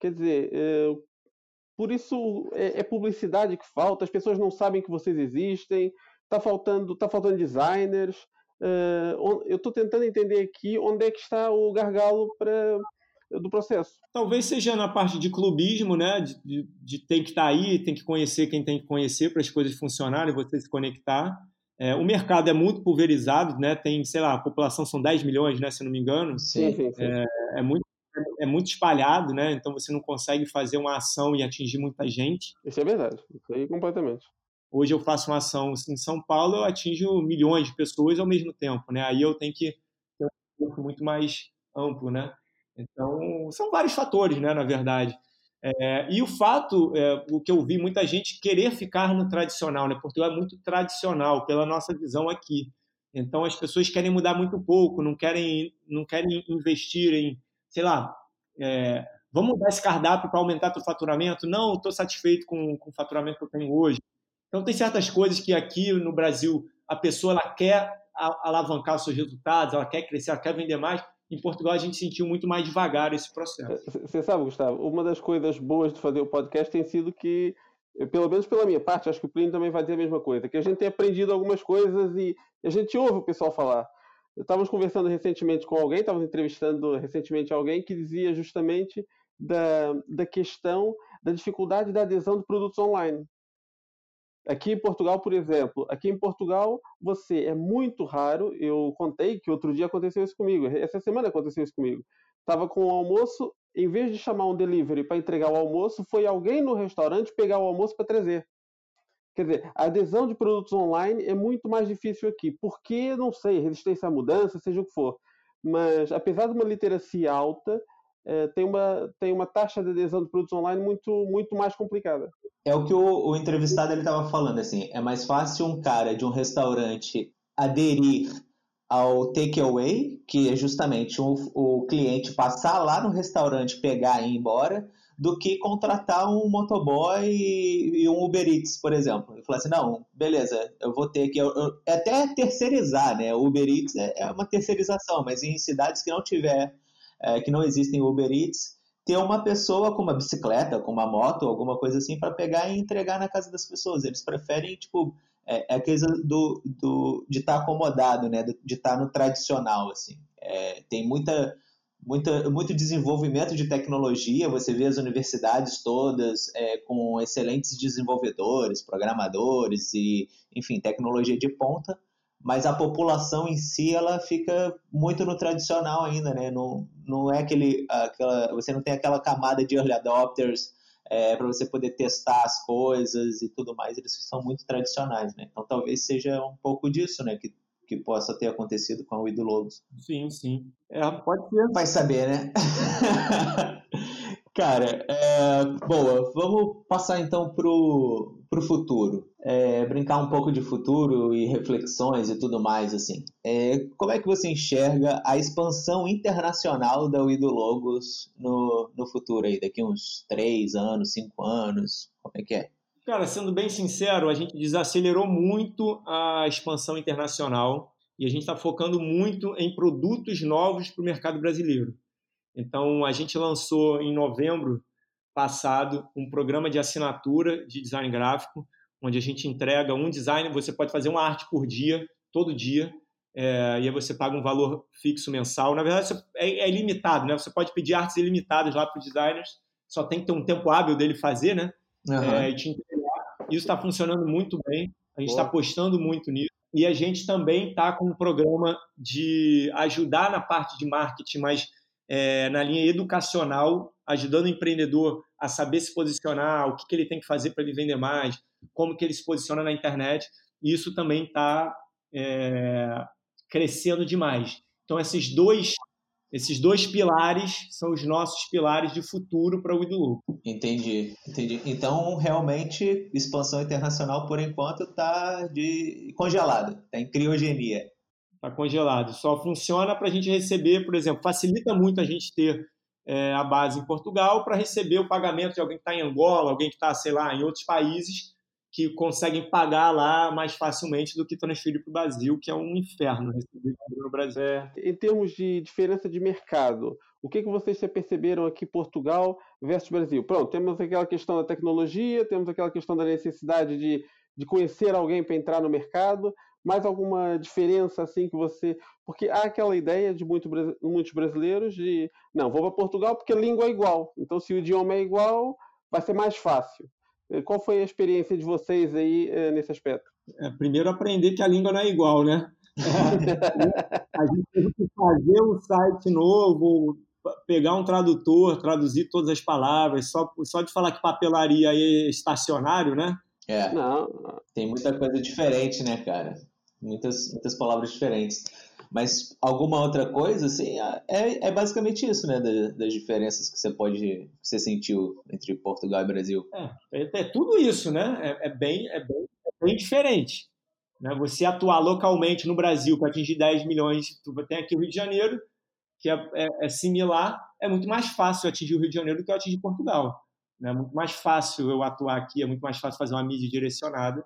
Quer dizer, é, por isso é, é, publicidade que falta, as pessoas não sabem que vocês existem, está faltando, tá faltando designers. É, eu estou tentando entender aqui onde é que está o gargalo para do processo. Talvez seja na parte de clubismo, né? De, de, de ter que estar tá aí, tem que conhecer quem tem que conhecer para as coisas funcionarem, você se conectar. É, o mercado é muito pulverizado, né? Tem, sei lá, a população são 10 milhões, né? Se não me engano. Sim, sim, sim. É, é, muito, é muito espalhado, né? Então você não consegue fazer uma ação e atingir muita gente. Isso é verdade, isso aí completamente. Hoje eu faço uma ação em São Paulo, eu atingo milhões de pessoas ao mesmo tempo, né? Aí eu tenho que ter um pouco muito mais amplo, né? Então, são vários fatores, né, na verdade. É, e o fato, é, o que eu vi muita gente querer ficar no tradicional, né? Portugal é muito tradicional pela nossa visão aqui. Então as pessoas querem mudar muito pouco, não querem, não querem investir em, sei lá, é, vamos mudar esse cardápio para aumentar o faturamento? Não, estou satisfeito com, com o faturamento que eu tenho hoje. Então tem certas coisas que aqui no Brasil a pessoa ela quer alavancar os seus resultados, ela quer crescer, ela quer vender mais, em Portugal a gente sentiu muito mais devagar esse processo. Você sabe, Gustavo, uma das coisas boas de fazer o podcast tem sido que, pelo menos pela minha parte, acho que o Plínio também vai dizer a mesma coisa, que a gente tem aprendido algumas coisas e a gente ouve o pessoal falar. Estávamos conversando recentemente com alguém, estávamos entrevistando recentemente alguém que dizia justamente da, da questão da dificuldade da adesão de produtos online. Aqui em Portugal, por exemplo, aqui em Portugal você é muito raro. Eu contei que outro dia aconteceu isso comigo. Essa semana aconteceu isso comigo. Estava com o almoço, em vez de chamar um delivery para entregar o almoço, foi alguém no restaurante pegar o almoço para trazer. Quer dizer, a adesão de produtos online é muito mais difícil aqui. Porque, não sei, resistência à mudança, seja o que for. Mas, apesar de uma literacia alta, é, tem, uma, tem uma taxa de adesão de produtos online muito, muito mais complicada. É o que o, o entrevistado estava falando, assim, é mais fácil um cara de um restaurante aderir ao takeaway, que é justamente o, o cliente passar lá no restaurante, pegar e ir embora, do que contratar um motoboy e, um Uber Eats, por exemplo. E falar assim, não, beleza, eu vou ter que... Eu, eu, é até terceirizar, né? O Uber Eats é, é, uma terceirização, mas em cidades que não tiver, é, que não existem Uber Eats, ter uma pessoa com uma bicicleta, com uma moto, alguma coisa assim, para pegar e entregar na casa das pessoas. Eles preferem, tipo, é, é a coisa do, do, de estar tá acomodado, né? De estar tá no tradicional, assim. É, tem muita muita, muito desenvolvimento de tecnologia, você vê as universidades todas é, com excelentes desenvolvedores, programadores e, enfim, tecnologia de ponta, mas a população em si ela fica muito no tradicional ainda, né? Não, não é aquele, aquela, você não tem aquela camada de early adopters é, para você poder testar as coisas e tudo mais, eles são muito tradicionais, né? Então talvez seja um pouco disso, né? Que que possa ter acontecido com a Wido Lobos. Sim, sim. É, pode ser. Vai saber, né? [laughs] Cara, é, boa. Vamos passar então pro, pro futuro. É, brincar um pouco de futuro e reflexões e tudo mais, assim. É, como é que você enxerga a expansão internacional da Wido Logos no, no futuro aí? Daqui uns três anos, cinco anos? Como é que é? Cara, sendo bem sincero, a gente desacelerou muito a expansão internacional e a gente está focando muito em produtos novos para o mercado brasileiro. Então, a gente lançou em novembro passado um programa de assinatura de design gráfico, onde a gente entrega um design, você pode fazer uma arte por dia, todo dia, é, e aí você paga um valor fixo mensal. Na verdade, é, é ilimitado, né? Você pode pedir artes ilimitadas lá para os designers, só tem que ter um tempo hábil dele fazer, né? Uhum. É, e te isso está funcionando muito bem, a gente está apostando muito nisso. E a gente também está com um programa de ajudar na parte de marketing, mas é, na linha educacional, ajudando o empreendedor a saber se posicionar, o que, que ele tem que fazer para ele vender mais, como que ele se posiciona na internet. Isso também está é, crescendo demais. Então, esses dois esses dois pilares são os nossos pilares de futuro para o Idulu. Entendi, entendi. Então, realmente, expansão internacional, por enquanto, está congelada, está em criogenia. Está congelado. Só funciona para a gente receber, por exemplo, facilita muito a gente ter é, a base em Portugal para receber o pagamento de alguém que está em Angola, alguém que está, sei lá, em outros países que conseguem pagar lá mais facilmente do que transferir para o Brasil, que é um inferno receber no Brasil. É, em termos de diferença de mercado, o que, que vocês perceberam aqui Portugal versus Brasil? Pronto, temos aquela questão da tecnologia, temos aquela questão da necessidade de, de conhecer alguém para entrar no mercado, mais alguma diferença assim que você. Porque há aquela ideia de muito, muitos brasileiros de não, vou para Portugal porque a língua é igual. Então, se o idioma é igual, vai ser mais fácil. Eh, qual foi a experiência de vocês aí é, nesse aspecto? É, primeiro, aprender que a língua não é igual, né? [laughs] A gente teve que fazer um site novo, pegar um tradutor, traduzir todas as palavras, só, só de falar que papelaria é estacionário, né? É. Não. Tem muita coisa diferente, né, cara? Muitas, muitas palavras diferentes. Mas alguma outra coisa, assim, é, é basicamente isso, né? Das, das, diferenças que você pode, que você sentiu entre Portugal e Brasil. É, é, é tudo isso, né? É, é, bem, é, bem, é bem diferente. Né? Você atuar localmente no Brasil para atingir 10 milhões, tu tem aqui o Rio de Janeiro, que é, é, é, similar, é muito mais fácil atingir o Rio de Janeiro do que atingir Portugal. Né? É muito mais fácil eu atuar aqui, é muito mais fácil fazer uma mídia direcionada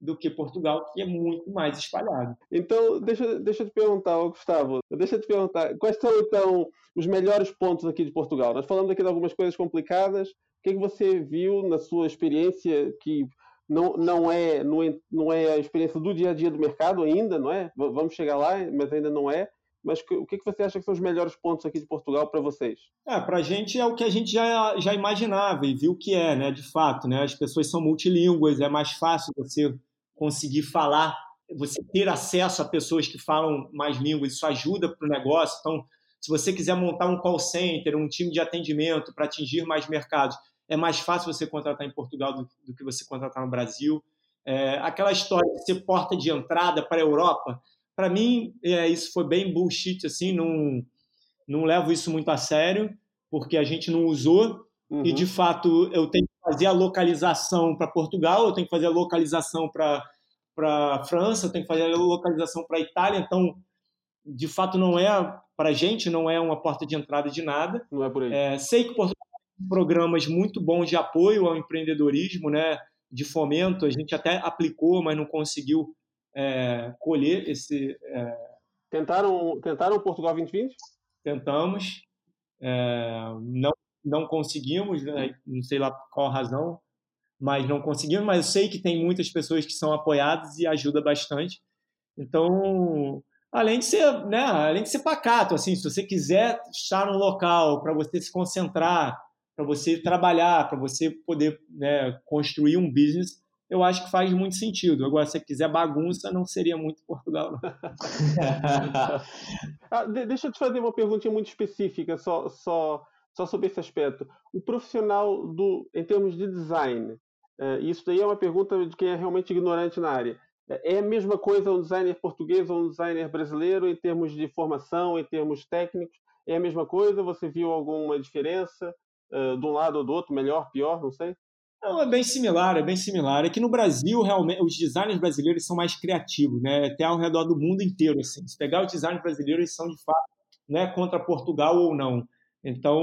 do que Portugal, que é muito mais espalhado. Então, deixa, deixa eu te perguntar, Gustavo, deixa eu te perguntar, quais são então os melhores pontos aqui de Portugal? Nós falamos aqui de algumas coisas complicadas, o que, é que você viu na sua experiência que não, não, é, não, é, não é a experiência do dia a dia do mercado ainda, não é? Vamos chegar lá, mas ainda não é. mas o que, que você acha que são os melhores pontos aqui de Portugal para vocês? É, para a gente é o que a gente já, já imaginava e viu que é, né? De fato, né? As pessoas são multilínguas, é mais fácil você conseguir falar, você ter acesso a pessoas que falam mais línguas, isso ajuda para o negócio. Então, se você quiser montar um call center, um time de atendimento para atingir mais mercados, é mais fácil você contratar em Portugal do, do que você contratar no Brasil. É, aquela história de ser porta de entrada para a Europa, para mim, é, isso foi bem bullshit, assim, não, não levo isso muito a sério, porque a gente não usou, uhum. e de fato eu tenho que fazer a localização para Portugal, eu tenho que fazer a localização para para França, eu tenho que fazer a localização para Itália, então de fato não é para a gente não é uma porta de entrada de nada. Não é por aí. É, sei que Portugal tem programas muito bons de apoio ao empreendedorismo, né? De fomento, a gente até aplicou, mas não conseguiu é, colher esse. É... Tentaram, tentaram Portugal 2020? Tentamos, é, não, não conseguimos, né? não sei lá qual razão, mas não conseguimos. Mas eu sei que tem muitas pessoas que são apoiadas e ajuda bastante. Então, além de ser, né, além de ser pacato, assim, se você quiser estar no local para você se concentrar, para você trabalhar, para você poder né, construir um business, eu acho que faz muito sentido. Agora, se você quiser bagunça, não seria muito Portugal. [laughs] ah, deixa eu te fazer uma perguntinha muito específica, só, só, só sobre esse aspecto. O profissional do, em termos de design, uh, isso daí é uma pergunta de quem é realmente ignorante na área. É a mesma coisa um designer português ou um designer brasileiro em termos de formação, em termos técnicos? É a mesma coisa? Você viu alguma diferença uh, de um lado ou do outro, melhor, pior, não sei? Não, é bem similar, é bem similar. É que no Brasil, realmente, os designers brasileiros são mais criativos, né? Até ao redor do mundo inteiro, assim. Se pegar os designers brasileiros, eles são de fato, né, contra Portugal ou não. Então,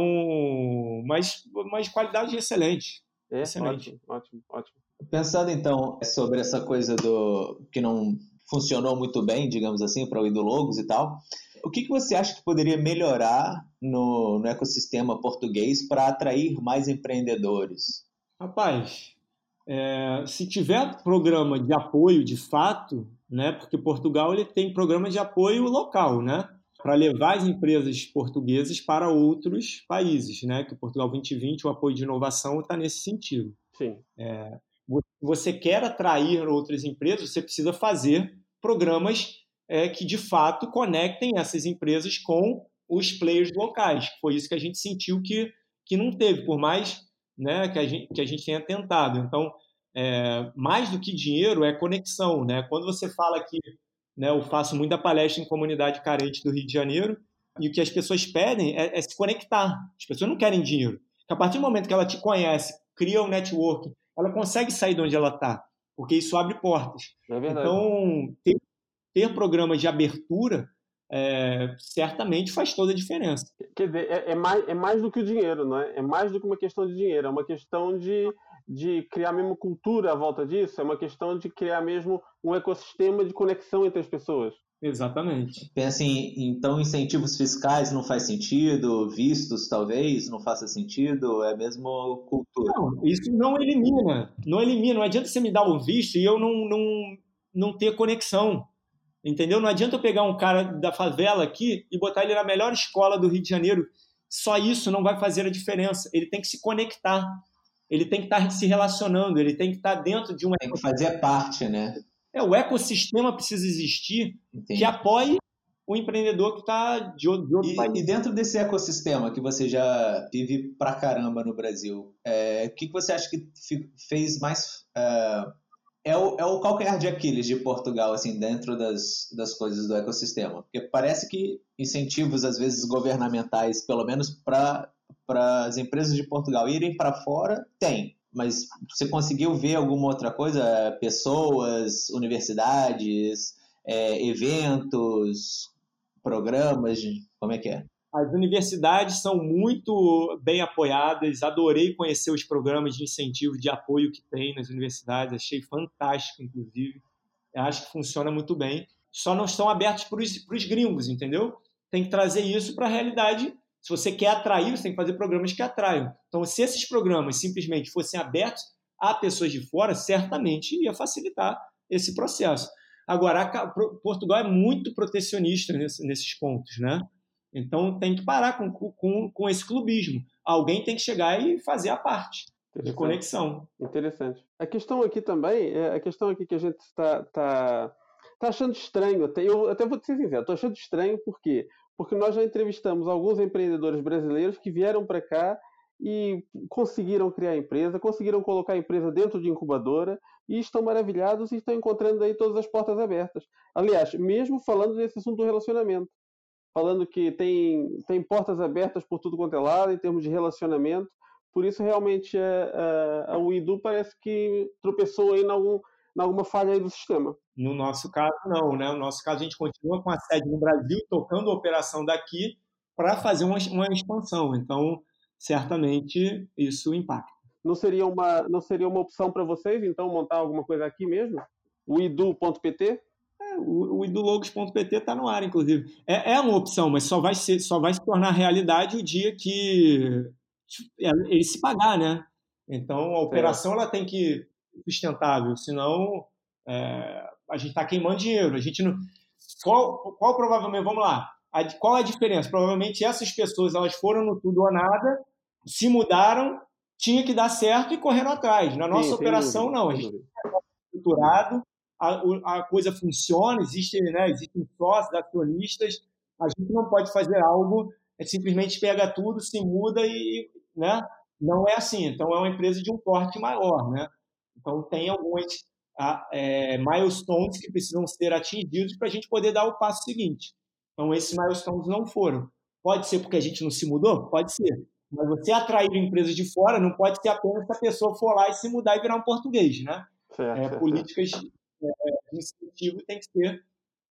mas, mas qualidade excelente. É, excelente. Ótimo, ótimo, ótimo. Pensando então sobre essa coisa do que não funcionou muito bem, digamos assim, para o Idologos e tal, o que, que você acha que poderia melhorar no, no ecossistema português para atrair mais empreendedores? Rapaz, é, se tiver programa de apoio de fato, né, porque Portugal ele tem programa de apoio local, né, para levar as empresas portuguesas para outros países, né, que Portugal 2020 o apoio de inovação está nesse sentido. Sim. É, você quer atrair outras empresas, você precisa fazer programas é, que de fato conectem essas empresas com os players locais. Foi isso que a gente sentiu que, que não teve, por mais né, que, a gente, que a gente tenha tentado. Então, é, mais do que dinheiro é conexão. Né? Quando você fala que né, eu faço muita palestra em comunidade carente do Rio de Janeiro, e o que as pessoas pedem é, é se conectar. As pessoas não querem dinheiro. Porque a partir do momento que ela te conhece, cria um network, ela consegue sair de onde ela está, porque isso abre portas. É então, ter, ter programas de abertura é, certamente faz toda a diferença. Quer dizer, é, é, mais, é mais do que o dinheiro, não é? É mais do que uma questão de dinheiro, é uma questão de, de criar mesmo cultura à volta disso, é uma questão de criar mesmo um ecossistema de conexão entre as pessoas. Exatamente. Pensa em, então, incentivos fiscais não faz sentido, vistos talvez não faça sentido, é mesmo cultura. Não, isso não elimina, não elimina, não adianta você me dar o visto e eu não, não, não ter conexão. Entendeu? Não adianta eu pegar um cara da favela aqui e botar ele na melhor escola do Rio de Janeiro. Só isso não vai fazer a diferença. Ele tem que se conectar. Ele tem que estar se relacionando. Ele tem que estar dentro de um. Tem que fazer parte, né? É, o ecossistema precisa existir Entendi. que apoie o empreendedor que está de, outro, e, país. E dentro desse ecossistema que você já vive pra caramba no Brasil, é, o que, que você acha que fez mais. Uh, é o, é o calcanhar de Aquiles de Portugal, assim, dentro das, das coisas do ecossistema. Porque parece que incentivos, às vezes, governamentais, pelo menos para as empresas de Portugal irem para fora, tem. Mas você conseguiu ver alguma outra coisa? Pessoas, universidades, é, eventos, programas? Como é que é? As universidades são muito bem apoiadas, adorei conhecer os programas de incentivo, de apoio que tem nas universidades, achei fantástico, inclusive. Acho que funciona muito bem. Só não estão abertos para os gringos, entendeu? Tem que trazer isso para a realidade. Se você quer atrair, você tem que fazer programas que atraiam. Então, se esses programas simplesmente fossem abertos a pessoas de fora, certamente ia facilitar esse processo. Agora, Portugal é muito protecionista nesses pontos, né? Então tem que parar com, com, com esse clubismo. Alguém tem que chegar e fazer a parte de conexão. Interessante. A questão aqui também, é a questão aqui que a gente está tá, tá achando estranho, até, eu até vou ser sincero, estou achando estranho por quê? Porque nós já entrevistamos alguns empreendedores brasileiros que vieram para cá e conseguiram criar a empresa, conseguiram colocar a empresa dentro de incubadora e estão maravilhados e estão encontrando aí todas as portas abertas. Aliás, mesmo falando desse assunto do relacionamento, falando que tem, tem portas abertas por tudo quanto é lado em termos de relacionamento, por isso realmente a, é, a, é, a UIDU parece que tropeçou aí em, algum, em alguma falha aí do sistema. No nosso caso, não, né? No nosso caso, a gente continua com a sede no Brasil, tocando a operação daqui para fazer uma, uma expansão. Então, certamente isso impacta. Não seria uma, não seria uma opção para vocês, então, montar alguma coisa aqui mesmo? O idu.pt? É, o, o idulogos.pt está no ar, inclusive. É, é uma opção, mas só vai, ser, só vai se tornar realidade o dia que ele se pagar, né? Então, a operação ela tem que sustentável, senão é, a gente está queimando dinheiro. A gente não... Qual, qual provavelmente, vamos lá, a, qual a diferença? Provavelmente essas pessoas elas foram no tudo ou nada, se mudaram, tinha que dar certo e correram atrás. Na nossa Sim, operação, não. A gente está estruturado, a, a, coisa funciona, existe, né, existem sócios, acionistas, a gente não pode fazer algo, é simplesmente pega tudo, se muda e, né, não é assim. Então, é uma empresa de um porte maior, né? Então, tem alguns é, milestones que precisam ser atingidos para a gente poder dar o passo seguinte. Então, esses milestones não foram. Pode ser porque a gente não se mudou? Pode ser. Mas você atrair empresas de fora não pode ser apenas se a pessoa for lá e se mudar e virar um português, né? Certo, é, certo. Políticas é, de incentivo tem que ser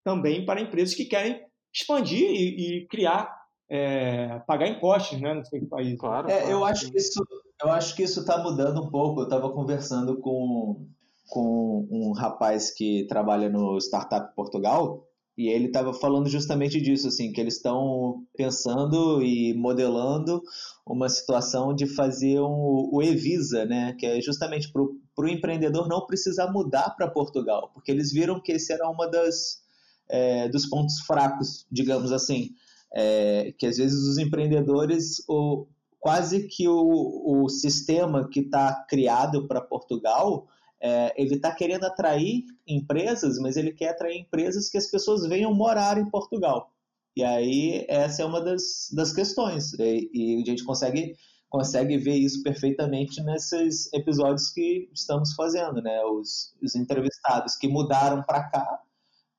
também para empresas que querem expandir e, e criar, é, pagar impostos, né, no seu país. Claro, é, claro. Eu acho que isso, eu acho que isso está mudando um pouco. Eu estava conversando com com um rapaz que trabalha no Startup Portugal e ele estava falando justamente disso, assim, que eles estão pensando e modelando uma situação de fazer um, o Evisa, né, que é justamente para o empreendedor não precisar mudar para Portugal, porque eles viram que esse era uma das é, dos pontos fracos, digamos assim, é, que às vezes os empreendedores o, quase que o, o sistema que está criado para Portugal é, ele está querendo atrair empresas, mas ele quer atrair empresas que as pessoas venham morar em Portugal. E aí essa é uma das, das questões. E, e a gente consegue, consegue ver isso perfeitamente nesses episódios que estamos fazendo. Né? Os, os entrevistados que mudaram para cá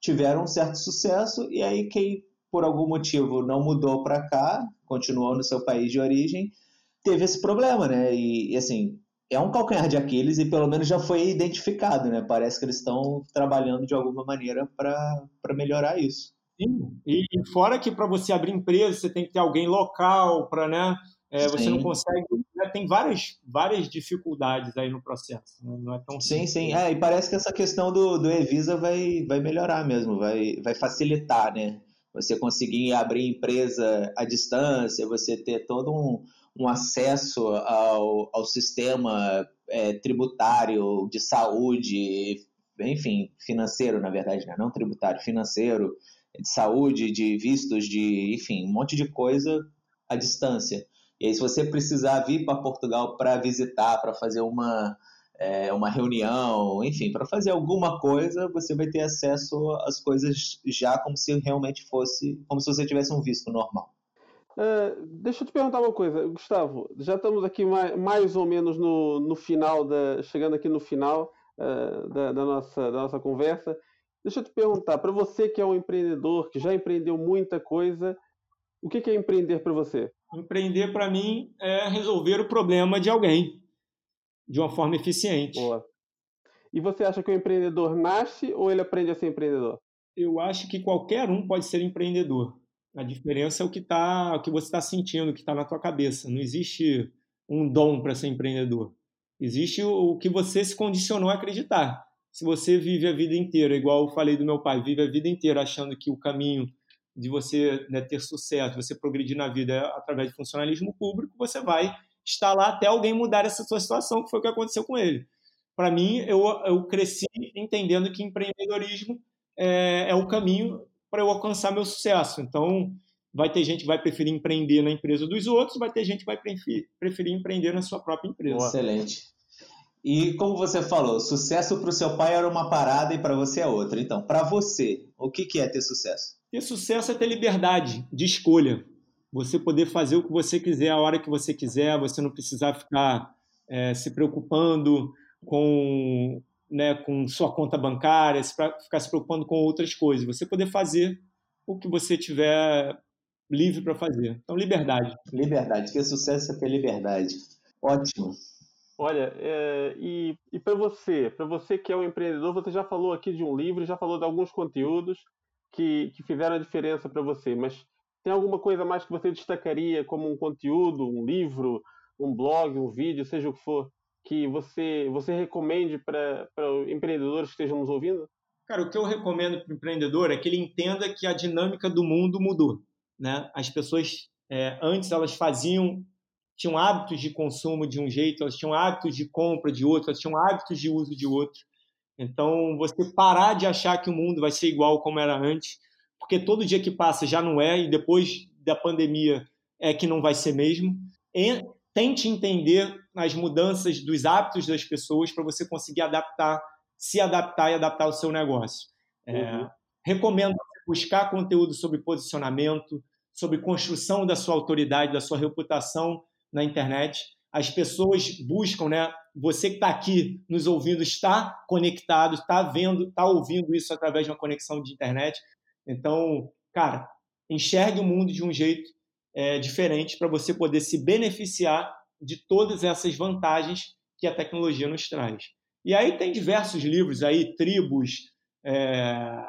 tiveram um certo sucesso, e aí quem por algum motivo não mudou para cá, continuou no seu país de origem, teve esse problema, né? E, e assim, é um calcanhar de Aquiles e pelo menos já foi identificado, né? Parece que eles estão trabalhando de alguma maneira para melhorar isso. Sim, e fora que para você abrir empresa você tem que ter alguém local para, né? É, você não consegue, né? tem várias, várias dificuldades aí no processo, né? não é tão Sim, sim, é, e parece que essa questão do, do Evisa vai, vai melhorar mesmo, vai, vai facilitar, né? Você conseguir abrir empresa à distância, você ter todo um, um acesso ao, ao sistema é, tributário, de saúde, enfim, financeiro, na verdade, né? não tributário, financeiro, de saúde, de vistos, de, enfim, um monte de coisa à distância. E aí, se você precisar vir para Portugal para visitar, para fazer uma, é, uma reunião, enfim, para fazer alguma coisa, você vai ter acesso às coisas já como se realmente fosse, como se você tivesse um visto normal. Uh, deixa eu te perguntar uma coisa, Gustavo. Já estamos aqui mais, mais ou menos no, no final, da, chegando aqui no final uh, da, da, nossa, da nossa conversa. Deixa eu te perguntar, para você que é um empreendedor, que já empreendeu muita coisa, o que, que é empreender para você? Empreender para mim é resolver o problema de alguém de uma forma eficiente. Boa. E você acha que o empreendedor nasce ou ele aprende a ser empreendedor? Eu acho que qualquer um pode ser empreendedor a diferença é o que, tá, o que você está sentindo, o que está na tua cabeça. Não existe um dom para ser empreendedor. Existe o, que você se condicionou a acreditar. Se você vive a vida inteira, igual eu falei do meu pai, vive a vida inteira achando que o caminho de você né, ter sucesso, você progredir na vida é através de funcionalismo público, você vai estar lá até alguém mudar essa sua situação, que foi o que aconteceu com ele. Para mim, eu, eu cresci entendendo que empreendedorismo é, é o caminho para eu alcançar meu sucesso. Então, vai ter gente que vai preferir empreender na empresa dos outros, vai ter gente que vai preferir, preferir empreender na sua própria empresa. Excelente. E como você falou, sucesso para o seu pai era uma parada e para você é outra. Então, para você, o que, que é ter sucesso? Ter sucesso é ter liberdade de escolha. Você poder fazer o que você quiser, a hora que você quiser, você não precisar ficar é, se preocupando com, né, com sua conta bancária, se ficar se preocupando com outras coisas. Você poder fazer o que você tiver livre para fazer. Então, liberdade. Liberdade. Ter sucesso é ter liberdade. Ótimo. Olha, é, e, e para você, para você que é um empreendedor, você já falou aqui de um livro, já falou de alguns conteúdos que, que fizeram a diferença para você, mas tem alguma coisa mais que você destacaria como um conteúdo, um livro, um blog, um vídeo, seja o que for, que você, você recomende para empreendedores que estejam nos ouvindo? Cara, o que eu recomendo para o empreendedor é que ele entenda que a dinâmica do mundo mudou. Né? As pessoas, é, antes, elas faziam, tinham hábitos de consumo de um jeito, elas tinham hábitos de compra de outro, elas tinham hábitos de uso de outro. Então, você parar de achar que o mundo vai ser igual como era antes, porque todo dia que passa já não é, e depois da pandemia é que não vai ser mesmo. E tente entender as mudanças dos hábitos das pessoas para você conseguir adaptar, se adaptar e adaptar o seu negócio. É, uhum. É, recomendo buscar conteúdo sobre posicionamento, sobre construção da sua autoridade, da sua reputação na internet. As pessoas buscam, né? Você que está aqui nos ouvindo está conectado, está vendo, está ouvindo isso através de uma conexão de internet. Então, cara, enxergue o mundo de um jeito é, diferente para você poder se beneficiar de todas essas vantagens que a tecnologia nos traz. E aí tem diversos livros aí, tribos, é,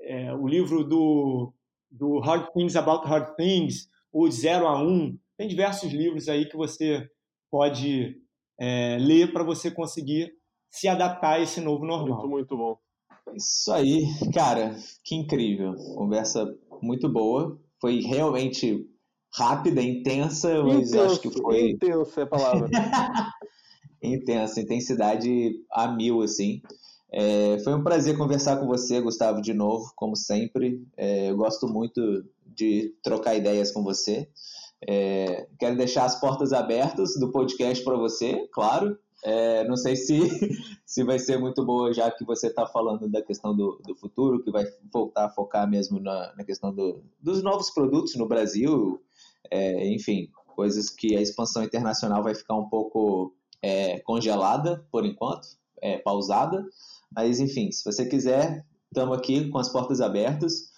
é, o livro do, do Hard Things About Hard Things, o Zero a Um, tem diversos livros aí que você pode ler para você conseguir se adaptar a esse novo normal. Muito, muito bom. Isso aí, cara, que incrível. Conversa muito boa. Foi realmente rápida, intensa, mas intenso, acho que foi. Intensa é a palavra. [laughs] intensa, intensidade a mil, assim. É, foi um prazer conversar com você, Gustavo, de novo, como sempre. É, eu gosto muito de trocar ideias com você. É, quero deixar as portas abertas do podcast para você, claro. É, não sei se, [laughs] se vai ser muito boa, já que você está falando da questão do, do futuro, que vai voltar a focar mesmo na, na questão do, dos novos produtos no Brasil. É, enfim, coisas que a expansão internacional vai ficar um pouco é, congelada por enquanto, pausada. Mas, enfim, se você quiser, estamos aqui com as portas abertas.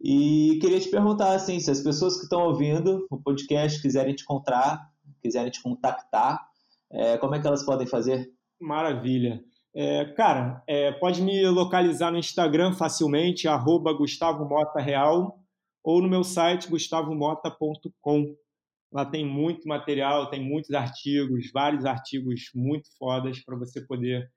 E queria te perguntar, assim, se as pessoas que estão ouvindo o podcast quiserem te encontrar, quiserem te contactar, é, como é que elas podem fazer? Maravilha. É, cara, é, pode me localizar no Instagram facilmente, arroba Gustavo Mota Real, ou no meu site gustavomota.com. Lá tem muito material, tem muitos artigos, vários artigos muito fodas para você poder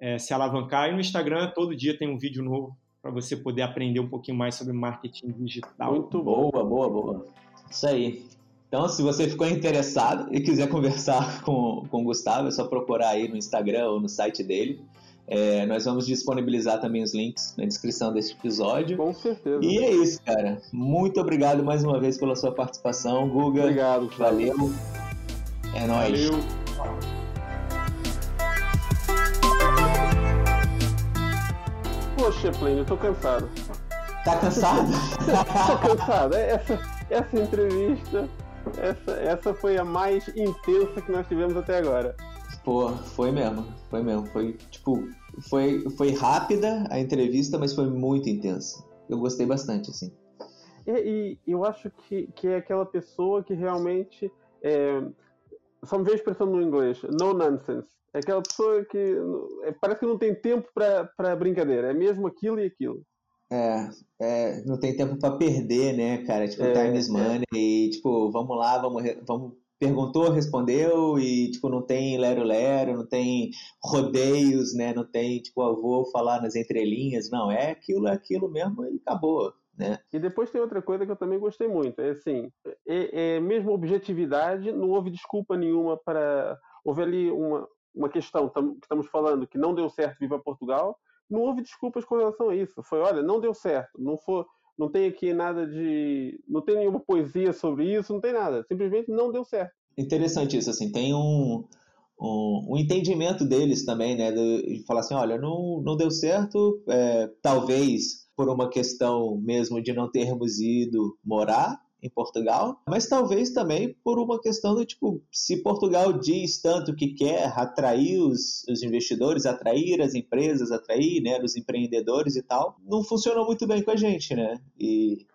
é, se alavancar. E no Instagram, todo dia tem um vídeo novo para você poder aprender um pouquinho mais sobre marketing digital. Muito boa, boa, boa. Isso aí. Então, se você ficou interessado e quiser [laughs] conversar com, com o Gustavo, é só procurar aí no Instagram ou no site dele. É, nós vamos disponibilizar também os links na descrição deste episódio. Com certeza. E é isso, cara. Muito obrigado mais uma vez pela sua participação, Guga. Obrigado. Valeu. É nóis. Valeu. Poxa, Plínio, eu tô cansado. Tá cansado? [laughs] tô cansado. É, essa, essa entrevista, essa, essa foi a mais intensa que nós tivemos até agora. Pô, foi mesmo. Foi mesmo. Foi, tipo, foi, foi rápida a entrevista, mas foi muito intensa. Eu gostei bastante, assim. E, e eu acho que, que é aquela pessoa que realmente. É, só me vejo expressão no inglês, no nonsense. É aquela pessoa que é, parece que não tem tempo para brincadeira, é mesmo aquilo e aquilo. É, é não tem tempo para perder, né, cara? Tipo, é, time is é. money, é. e tipo, vamos lá, vamos, vamos. Perguntou, respondeu, e tipo, não tem lero-lero, não tem rodeios, né? Não tem, tipo, eu vou falar nas entrelinhas, não, é aquilo, é aquilo mesmo e acabou. Né? E depois tem outra coisa que eu também gostei muito, é assim, é, é mesmo objetividade, não houve desculpa nenhuma para houve ali uma, uma questão que estamos falando que não deu certo para Portugal, não houve desculpas com relação a isso. Foi, olha, não deu certo, não foi, não tem aqui nada de, não tem nenhuma poesia sobre isso, não tem nada. Simplesmente não deu certo. Interessante isso, assim, tem um um, um, entendimento deles também, né? De, falar assim, olha, não, não deu certo, é, talvez por uma questão mesmo de não termos ido morar em Portugal, mas talvez também por uma questão do tipo, se Portugal diz tanto que quer atrair os, os investidores, atrair as empresas, atrair né, os empreendedores e tal, não funcionou muito bem com a gente, né? E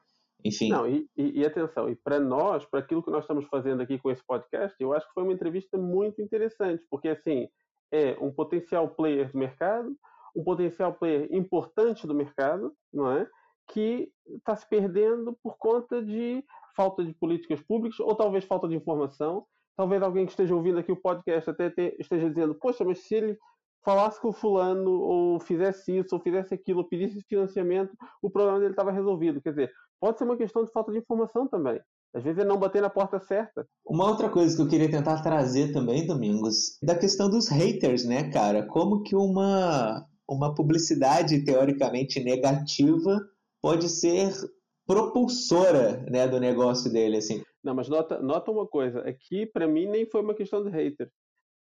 enfim. Não, e, e, e atenção, e para nós, para aquilo que nós estamos fazendo aqui com esse podcast, eu acho que foi uma entrevista muito interessante, porque assim, é um potencial player do mercado, um potencial player importante do mercado, não é? Que está se perdendo por conta de falta de políticas públicas ou talvez falta de informação. Talvez alguém que esteja ouvindo aqui o podcast até esteja dizendo: Poxa, mas se ele falasse com o fulano, ou fizesse isso, ou fizesse aquilo, ou pedisse financiamento, o problema dele estava resolvido. Quer dizer, pode ser uma questão de falta de informação também. Às vezes é não bater na porta certa. Uma outra coisa que eu queria tentar trazer também, Domingos, da questão dos haters, né, cara? Como que uma, uma publicidade teoricamente negativa pode ser propulsora né, do negócio dele, assim. Não, mas nota, nota uma coisa, aqui para mim nem foi uma questão de hater.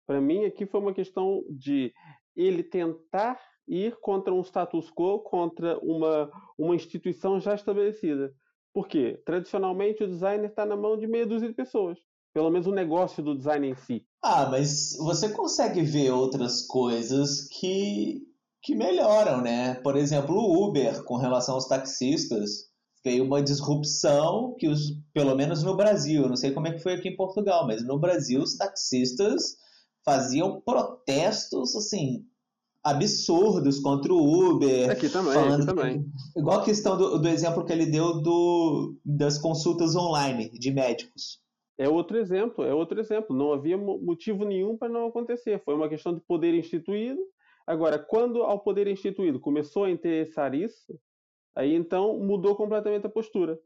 Para mim, aqui foi uma questão de ele tentar ir contra um status quo, contra uma, uma instituição já estabelecida. Por quê? Tradicionalmente, o designer está na mão de meia dúzia de pessoas. Pelo menos o negócio do design em si. Ah, mas você consegue ver outras coisas que, que melhoram, né? Por exemplo, o Uber, com relação aos taxistas, veio uma disrupção que, os, pelo menos no Brasil, não sei como é que foi aqui em Portugal, mas no Brasil os taxistas faziam protestos assim absurdos contra o Uber. Aqui também, aqui também. igual a questão do, do, exemplo que ele deu do, das consultas online de médicos. É outro exemplo, é outro exemplo. Não havia motivo nenhum para não acontecer. Foi uma questão de poder instituído. Agora, quando ao poder instituído começou a interessar isso, aí então mudou completamente a postura.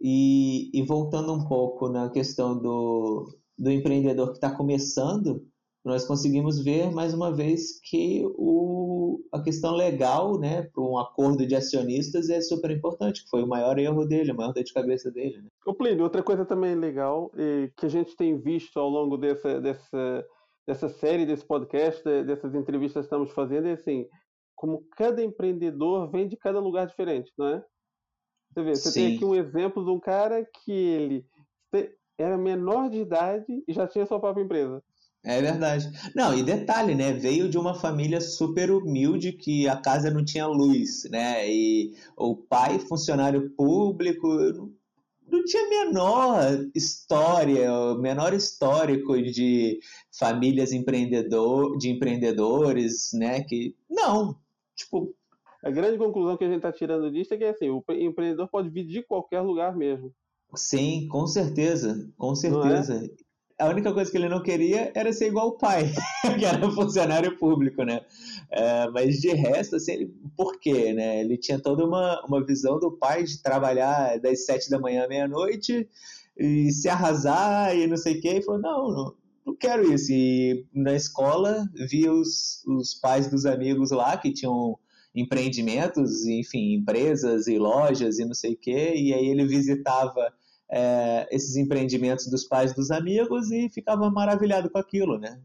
E, e voltando um pouco na questão do, do empreendedor que está começando, nós conseguimos ver mais uma vez que o, a questão legal, né, para um acordo de acionistas é super importante, que foi o maior erro dele, o maior dor de cabeça dele. Né? O Plínio, outra coisa também legal e que a gente tem visto ao longo dessa, dessa, dessa série, desse podcast, dessas entrevistas que estamos fazendo, é assim, como cada empreendedor vem de cada lugar diferente, não é? Você vê, você Sim. tem aqui um exemplo de um cara que ele era menor de idade e já tinha sua própria empresa. É verdade. Não, e detalhe, né? Veio de uma família super humilde que a casa não tinha luz, né? E o pai, funcionário público, não tinha menor história, menor histórico de famílias empreendedor, de empreendedores, né? Que não, tipo. A grande conclusão que a gente está tirando disso é que assim, o empreendedor pode vir de qualquer lugar mesmo. Sim, com certeza, com certeza. É? A única coisa que ele não queria era ser igual o pai, [laughs] que era funcionário público, né? É, mas de resto, assim, ele, por quê, né? Ele tinha toda uma, uma visão do pai de trabalhar das sete da manhã à meia-noite e se arrasar e não sei o quê, e falou, não, não, não quero isso. E na escola via os, os pais dos amigos lá que tinham empreendimentos, enfim, empresas e lojas e não sei o quê, e aí ele visitava é, esses empreendimentos dos pais dos amigos e ficava maravilhado com aquilo, né?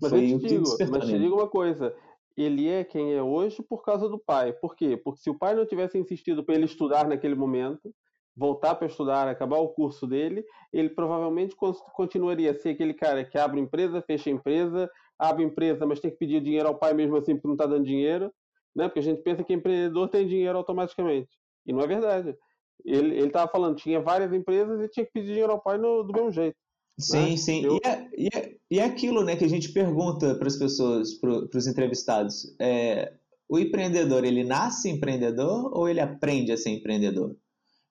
Mas Foi eu te digo, mas te digo uma coisa, ele é quem é hoje por causa do pai. Por quê? Porque se o pai não tivesse insistido para ele estudar naquele momento, voltar para estudar, acabar o curso dele, ele provavelmente continuaria a ser aquele cara que abre empresa, fecha empresa, abre empresa, mas tem que pedir dinheiro ao pai mesmo assim porque não está dando dinheiro, né? Porque a gente pensa que empreendedor tem dinheiro automaticamente. E não é verdade. Ele estava falando, tinha várias empresas e tinha que pedir dinheiro ao pai no, do mesmo jeito. Sim, né? sim. Eu... E, é, e, é, e é aquilo né, que a gente pergunta para as pessoas, para os entrevistados. É, o empreendedor, ele nasce empreendedor ou ele aprende a ser empreendedor?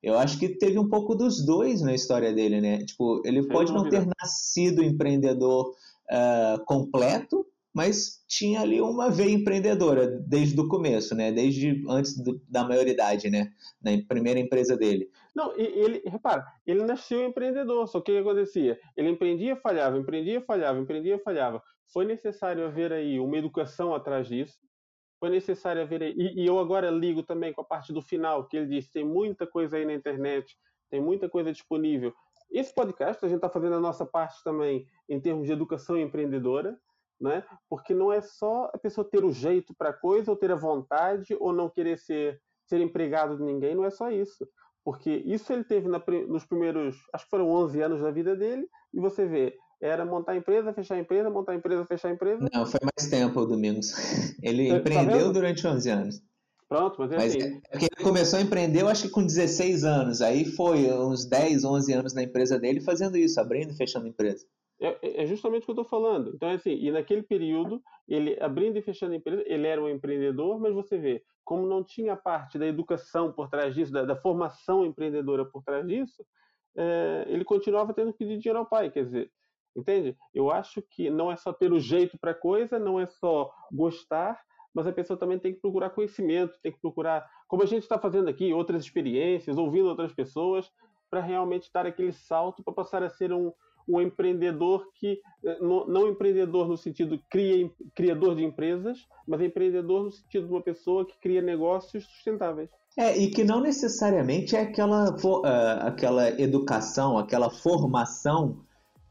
Eu acho que teve um pouco dos dois na história dele, né? Tipo, ele pode não ter nascido empreendedor uh, completo, mas tinha ali uma veia empreendedora desde o começo, né? Desde antes do, da maioridade, né? Na primeira empresa dele. Não, ele, repara, ele nasceu empreendedor, só que o que acontecia? Ele empreendia, falhava, empreendia, falhava, empreendia, falhava. Foi necessário haver aí uma educação atrás disso, foi necessário haver. E, e eu agora ligo também com a parte do final, que ele disse: tem muita coisa aí na internet, tem muita coisa disponível. Esse podcast, a gente está fazendo a nossa parte também em termos de educação empreendedora, né? porque não é só a pessoa ter o jeito para a coisa, ou ter a vontade, ou não querer ser, ser empregado de ninguém, não é só isso. Porque isso ele teve na, nos primeiros, acho que foram 11 anos da vida dele, e você vê, era montar empresa, fechar empresa, montar empresa, fechar empresa. Não, foi mais tempo, Domingos. [laughs] Ele tá empreendeu durante 11 anos. Pronto, mas é mas assim. É porque ele começou a empreender, eu acho que com 16 anos. Aí foi uns 10, 11 anos na empresa dele fazendo isso, abrindo e fechando empresa. É, é, é justamente o que eu estou falando. Então, é assim, e naquele período, ele abrindo e fechando a empresa, ele era um empreendedor, mas você vê, como não tinha parte da educação por trás disso, da, da formação empreendedora por trás disso, é, ele continuava tendo que pedir dinheiro ao pai. Quer dizer, entende? Eu acho que não é só ter o jeito para a coisa, não é só gostar, mas a pessoa também tem que procurar conhecimento, tem que procurar, como a gente está fazendo aqui, outras experiências, ouvindo outras pessoas, para realmente dar aquele salto para passar a ser um, um empreendedor que, eh, não empreendedor no sentido cria, criador de empresas, mas empreendedor no sentido de uma pessoa que cria negócios sustentáveis. É, e que não necessariamente é aquela, uh, aquela educação, aquela formação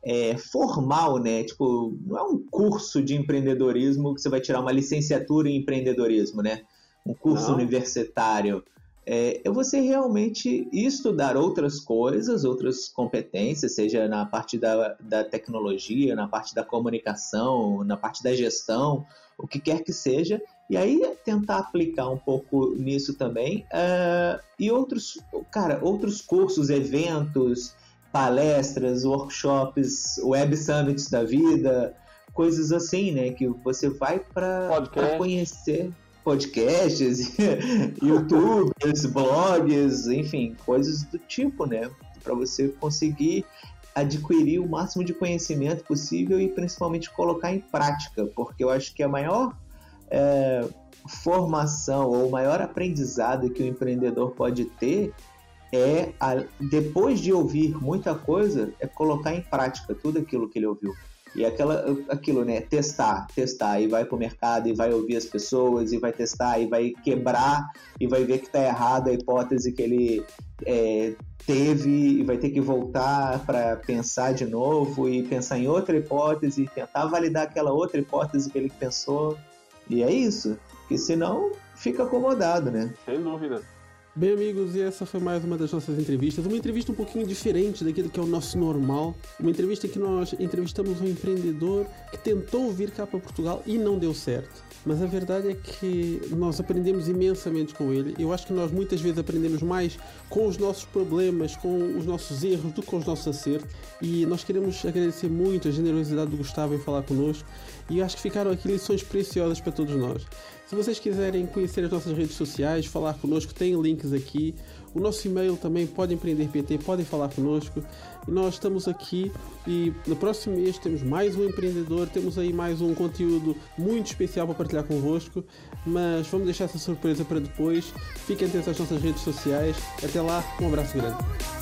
é, formal, né? Tipo, não é um curso de empreendedorismo que você vai tirar uma licenciatura em empreendedorismo, né? Um curso não. universitário. É, é você realmente estudar outras coisas, outras competências, seja na parte da, da tecnologia, na parte da comunicação, na parte da gestão, o que quer que seja, e aí tentar aplicar um pouco nisso também. Uh, e outros, cara, outros cursos, eventos, palestras, workshops, web summits da vida, coisas assim, né? Que você vai para conhecer podcasts, [laughs] youtubers, blogs, enfim, coisas do tipo, né? Para você conseguir adquirir o máximo de conhecimento possível e principalmente colocar em prática, porque eu acho que a maior é, formação ou o maior aprendizado que o empreendedor pode ter é, a, depois de ouvir muita coisa, é colocar em prática tudo aquilo que ele ouviu. E aquela, aquilo, né? Testar, testar, e vai pro mercado, e vai ouvir as pessoas, e vai testar, e vai quebrar, e vai ver que tá errado a hipótese que ele é, teve, e vai ter que voltar para pensar de novo, e pensar em outra hipótese, e tentar validar aquela outra hipótese que ele pensou. E é isso, porque senão fica acomodado, né? Sem dúvida. Bem, amigos, e essa foi mais uma das nossas entrevistas. Uma entrevista um pouquinho diferente daquilo que é o nosso normal. Uma entrevista que nós entrevistamos um empreendedor que tentou vir cá para Portugal e não deu certo. Mas a verdade é que nós aprendemos imensamente com ele. Eu acho que nós muitas vezes aprendemos mais com os nossos problemas, com os nossos erros, do que com os nossos acertos. E nós queremos agradecer muito a generosidade do Gustavo em falar connosco. E acho que ficaram aqui lições preciosas para todos nós. Se vocês quiserem conhecer as nossas redes sociais, falar conosco, tem links aqui. O nosso e-mail também pode empreender PT, podem falar conosco. E nós estamos aqui e no próximo mês temos mais um empreendedor, temos aí mais um conteúdo muito especial para partilhar convosco, mas vamos deixar essa surpresa para depois. Fiquem atentos às nossas redes sociais. Até lá, um abraço grande.